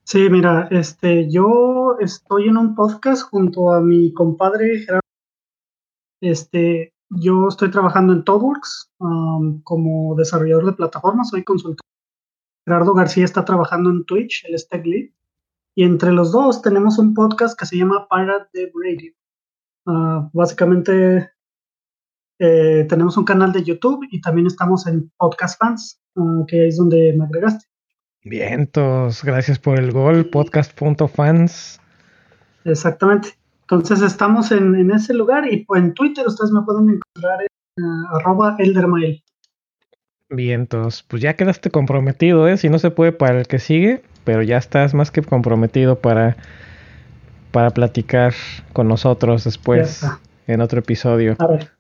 Sí, mira, este, yo estoy en un podcast junto a mi compadre Gerardo. Este, yo estoy trabajando en TODWorks como desarrollador de plataformas, soy consultor. Gerardo García está trabajando en Twitch, el es Tech Lead. Y entre los dos tenemos un podcast que se llama Pirate Dev Radio. Ah, básicamente eh, tenemos un canal de YouTube y también estamos en Podcast Fans, ah, que es donde me agregaste. Vientos, gracias por el gol, podcast.fans. Exactamente. Entonces estamos en, ese lugar y pues, en Twitter ustedes me pueden encontrar en uh, arroba eldermail. Vientos, pues ya quedaste comprometido, ¿eh? Si no se puede para el que sigue, pero ya estás más que comprometido para, para platicar con nosotros después en otro episodio. A ver.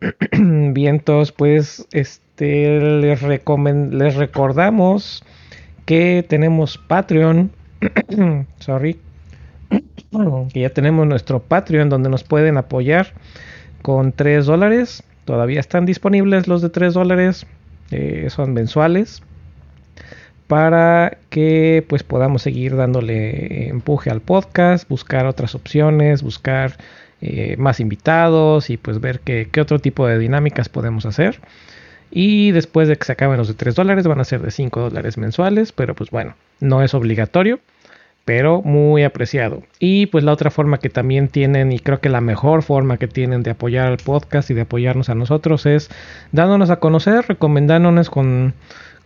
Vientos, pues este les, les recordamos que tenemos Patreon. Sorry. que ya tenemos nuestro Patreon donde nos pueden apoyar con 3 dólares. Todavía están disponibles los de 3 dólares. Eh, son mensuales. Para que pues podamos seguir dándole empuje al podcast, buscar otras opciones, buscar eh, más invitados y pues ver qué, qué otro tipo de dinámicas podemos hacer. Y después de que se acaben los de 3 dólares, van a ser de 5 dólares mensuales. Pero pues bueno, no es obligatorio, pero muy apreciado. Y pues la otra forma que también tienen, y creo que la mejor forma que tienen de apoyar al podcast y de apoyarnos a nosotros es dándonos a conocer, recomendándonos con,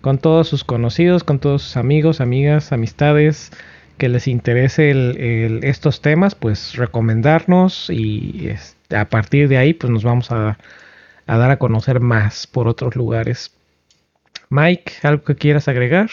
con todos sus conocidos, con todos sus amigos, amigas, amistades que les interese estos temas, pues recomendarnos y a partir de ahí pues nos vamos a a dar a conocer más por otros lugares. Mike, ¿algo que quieras agregar?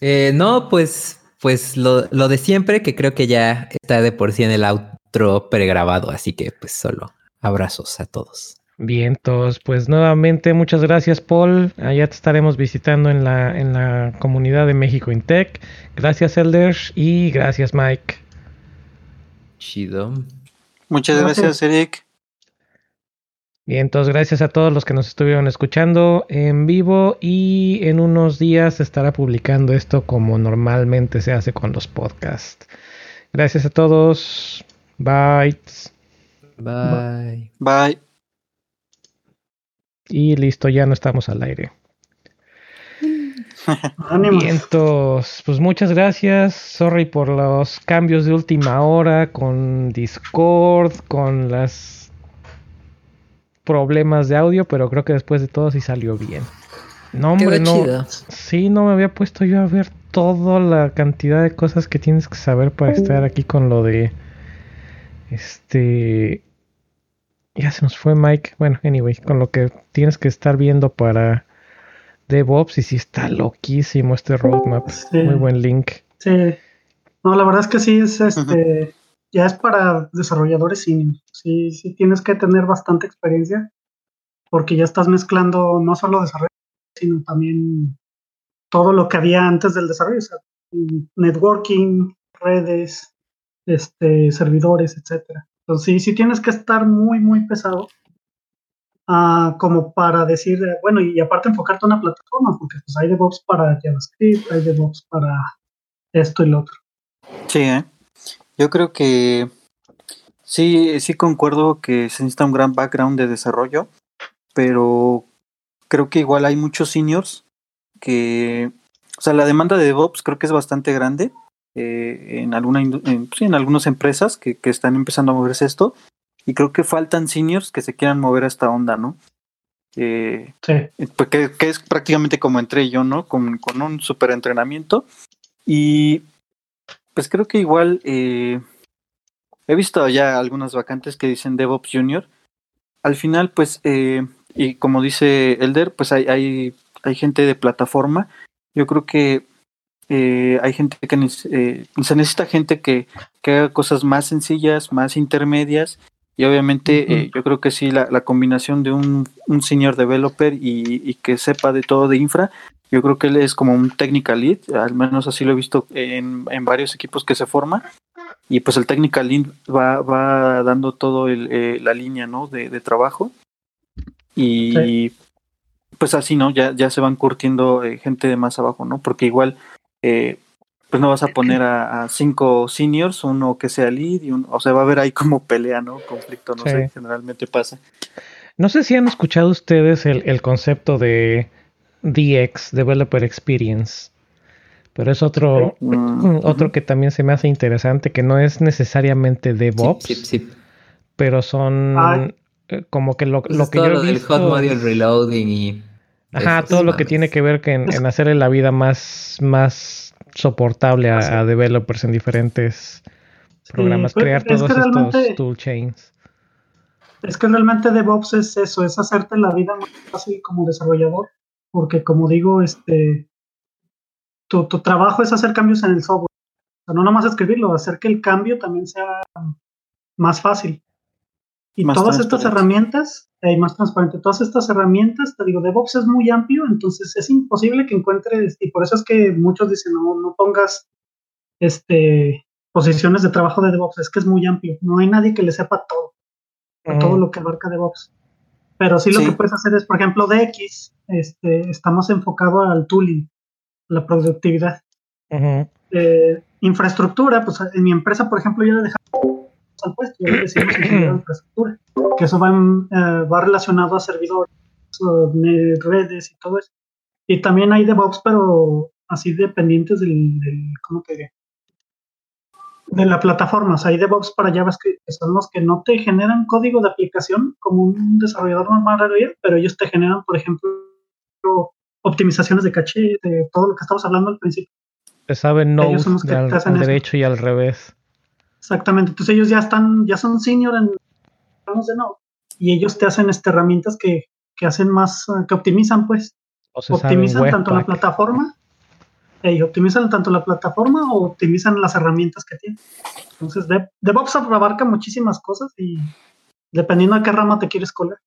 Eh, no, pues, pues lo, de siempre, que creo que ya está de por sí en el, otro pregrabado, así que pues solo abrazos a todos. Bien, todos, pues nuevamente muchas gracias Paul. Allá te estaremos visitando en la, en la comunidad de México Intec. Gracias Elders y gracias Mike. Chido. Muchas gracias Eric. Bien, entonces gracias a todos los que nos estuvieron escuchando en vivo y en unos días se estará publicando esto como normalmente se hace con los podcasts. Gracias a todos. Bye. Bye. Bye. Y listo, ya no estamos al aire. Vientos, pues muchas gracias. Sorry por los cambios de última hora con Discord, con las problemas de audio, pero creo que después de todo sí salió bien. No, hombre, no. Sí, no me había puesto yo a ver toda la cantidad de cosas que tienes que saber para estar aquí con lo de. Este. Ya se nos fue Mike. Bueno, anyway, con lo que tienes que estar viendo para DevOps y sí está loquísimo este roadmap. Muy buen link. Sí. No, la verdad es que sí es este ya es para desarrolladores senior. Sí, sí tienes que tener bastante experiencia porque ya estás mezclando no solo desarrollo, sino también todo lo que había antes del desarrollo, o sea, networking, redes, este, servidores, etcétera. Entonces sí, sí tienes que estar muy, muy pesado uh, como para decir, bueno, y aparte enfocarte en una plataforma, porque pues hay DevOps para JavaScript, hay DevOps para esto y lo otro. Sí, ¿eh? Yo creo que sí, sí concuerdo que se necesita un gran background de desarrollo, pero creo que igual hay muchos seniors que, o sea, la demanda de DevOps creo que es bastante grande eh, en alguna, en, sí, en algunas empresas que, que están empezando a moverse esto y creo que faltan seniors que se quieran mover a esta onda, ¿no? Eh, sí. Pues que, es prácticamente como entré yo, ¿no? Con, con un super entrenamiento. Y pues creo que igual eh, he visto ya algunas vacantes que dicen DevOps Junior. Al final, pues, eh, y como dice Elder, pues hay, hay, hay gente de plataforma. Yo creo que eh, hay gente que se necesita gente que, que, haga cosas más sencillas, más intermedias. Y obviamente yo creo que sí, la, la combinación de un, un senior developer y, y, que sepa de todo de infra, yo creo que él es como un technical lead, al menos así lo he visto en, en varios equipos que se forma. Y pues el technical lead va, va dando todo el, eh, la línea ¿no? de, de trabajo. Y pues así, ¿no? Ya, ya se van curtiendo eh, gente de más abajo, ¿no? Porque igual, eh, pues no vas a poner a, cinco seniors, uno que sea lead y uno, o sea, va a haber ahí como pelea, ¿no? Conflicto, no sé, generalmente pasa. No sé si han escuchado ustedes el, el concepto de DX, Developer Experience. Pero es otro, otro que también se me hace interesante, que no es necesariamente DevOps, pero son eh, como que lo, lo que yo he visto... hot module reloading y... Ajá, todo lo que tiene que ver que en, hacerle la vida más, más soportable a, developers en diferentes programas, pues, crear todos estos toolchains. Es que realmente DevOps es eso, es hacerte la vida más fácil como desarrollador porque como digo, este, tu, tu, trabajo es hacer cambios en el software. O sea, no nomás escribirlo, hacer que el cambio también sea más fácil. Y todas estas herramientas, y más transparente, todas estas herramientas, te digo, DevOps es muy amplio, entonces es imposible que encuentres, y por eso es que muchos dicen, no, no pongas este, posiciones de trabajo de DevOps, es que es muy amplio, no hay nadie que le sepa todo, todo lo que abarca DevOps. Pero sí lo que puedes hacer es, por ejemplo, DX, este, estamos enfocados al tooling, la productividad. Eh, infraestructura, pues en mi empresa, por ejemplo, yo le dejado al puesto, ya le decimos infraestructura, que eso va, eh, va relacionado a servidores, redes y todo eso. Y también hay DevOps, pero así dependientes del, del ¿cómo te diré? de la plataforma. O sea, hay DevOps para JavaScript, que son los que no te generan código de aplicación como un desarrollador normal, pero ellos te generan, por ejemplo, optimizaciones de caché, de todo lo que estamos hablando al principio. Te saben no al, derecho y al revés. Exactamente. Entonces ellos ya están, ya son senior en de Node y ellos te hacen este, herramientas que, que hacen más, que optimizan, pues. optimizan tanto la plataforma hey, optimizan tanto la plataforma o optimizan las herramientas que tienen. Entonces, DevOps abarca muchísimas cosas y dependiendo a qué rama te quieres colar.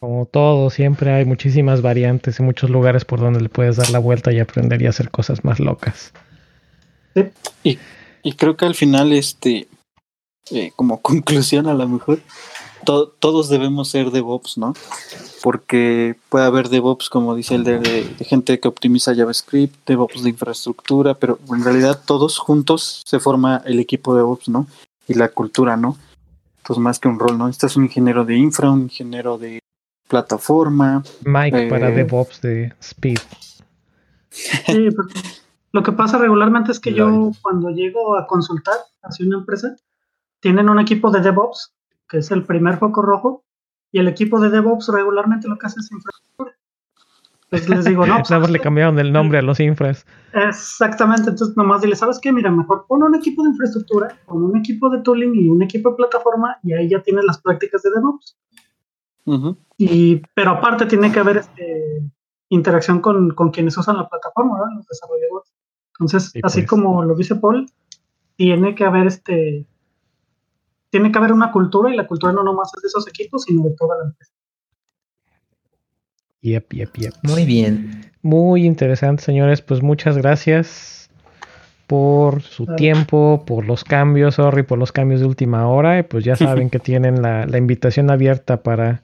Como todo, siempre hay muchísimas variantes y muchos lugares por donde le puedes dar la vuelta y aprender y hacer cosas más locas. Y, y creo que al final, este, eh, como conclusión a lo mejor, todos debemos ser DevOps, ¿no? Porque puede haber DevOps, como dice el de, gente que optimiza JavaScript, DevOps de infraestructura, pero en realidad todos juntos se forma el equipo DevOps, ¿no? Y la cultura, ¿no? Entonces, más que un rol, ¿no? Este es un ingeniero de infra, un ingeniero de plataforma. Mike para eh, DevOps de Speed. Sí, lo que pasa regularmente es que yo cuando llego a consultar hacia una empresa, tienen un equipo de DevOps, que es el primer foco rojo, y el equipo de DevOps regularmente lo que hace es infraestructura. Pues les digo, no. Pues, le cambiaron el nombre a los infras. Exactamente, entonces nomás dile, ¿sabes qué? Mira, mejor pon un equipo de infraestructura, pon un equipo de tooling y un equipo de plataforma, y ahí ya tienes las prácticas de DevOps. y, pero aparte tiene que haber este, interacción con, con quienes usan la plataforma, los desarrolladores. Entonces, así pues. como lo dice Paul, tiene que haber este tiene que haber una cultura y la cultura no nomás es de esos equipos, sino de toda la empresa. Yep, yep, yep. Muy bien. Muy interesante, señores. Pues muchas gracias por su tiempo, por los cambios, sorry, por los cambios de última hora. Y pues ya saben que tienen la, invitación abierta para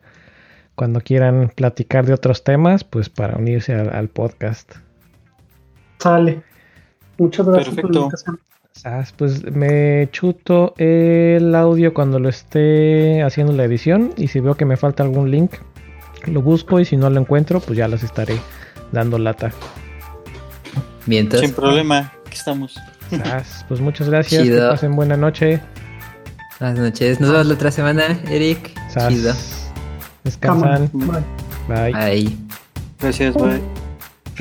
cuando quieran platicar de otros temas, pues para unirse al, podcast. Sale. Muchas gracias por la invitación. Pues me chuto el audio cuando lo esté haciendo la edición y si veo que me falta algún link, lo busco y si no lo encuentro, pues ya las estaré dando lata. Mientras. Sin problema, aquí estamos. pues muchas gracias, que pasen buena noche. Buenas noches, nos vemos la otra semana, Eric. Chido. Descansan. Bye. Bye. Gracias, bye.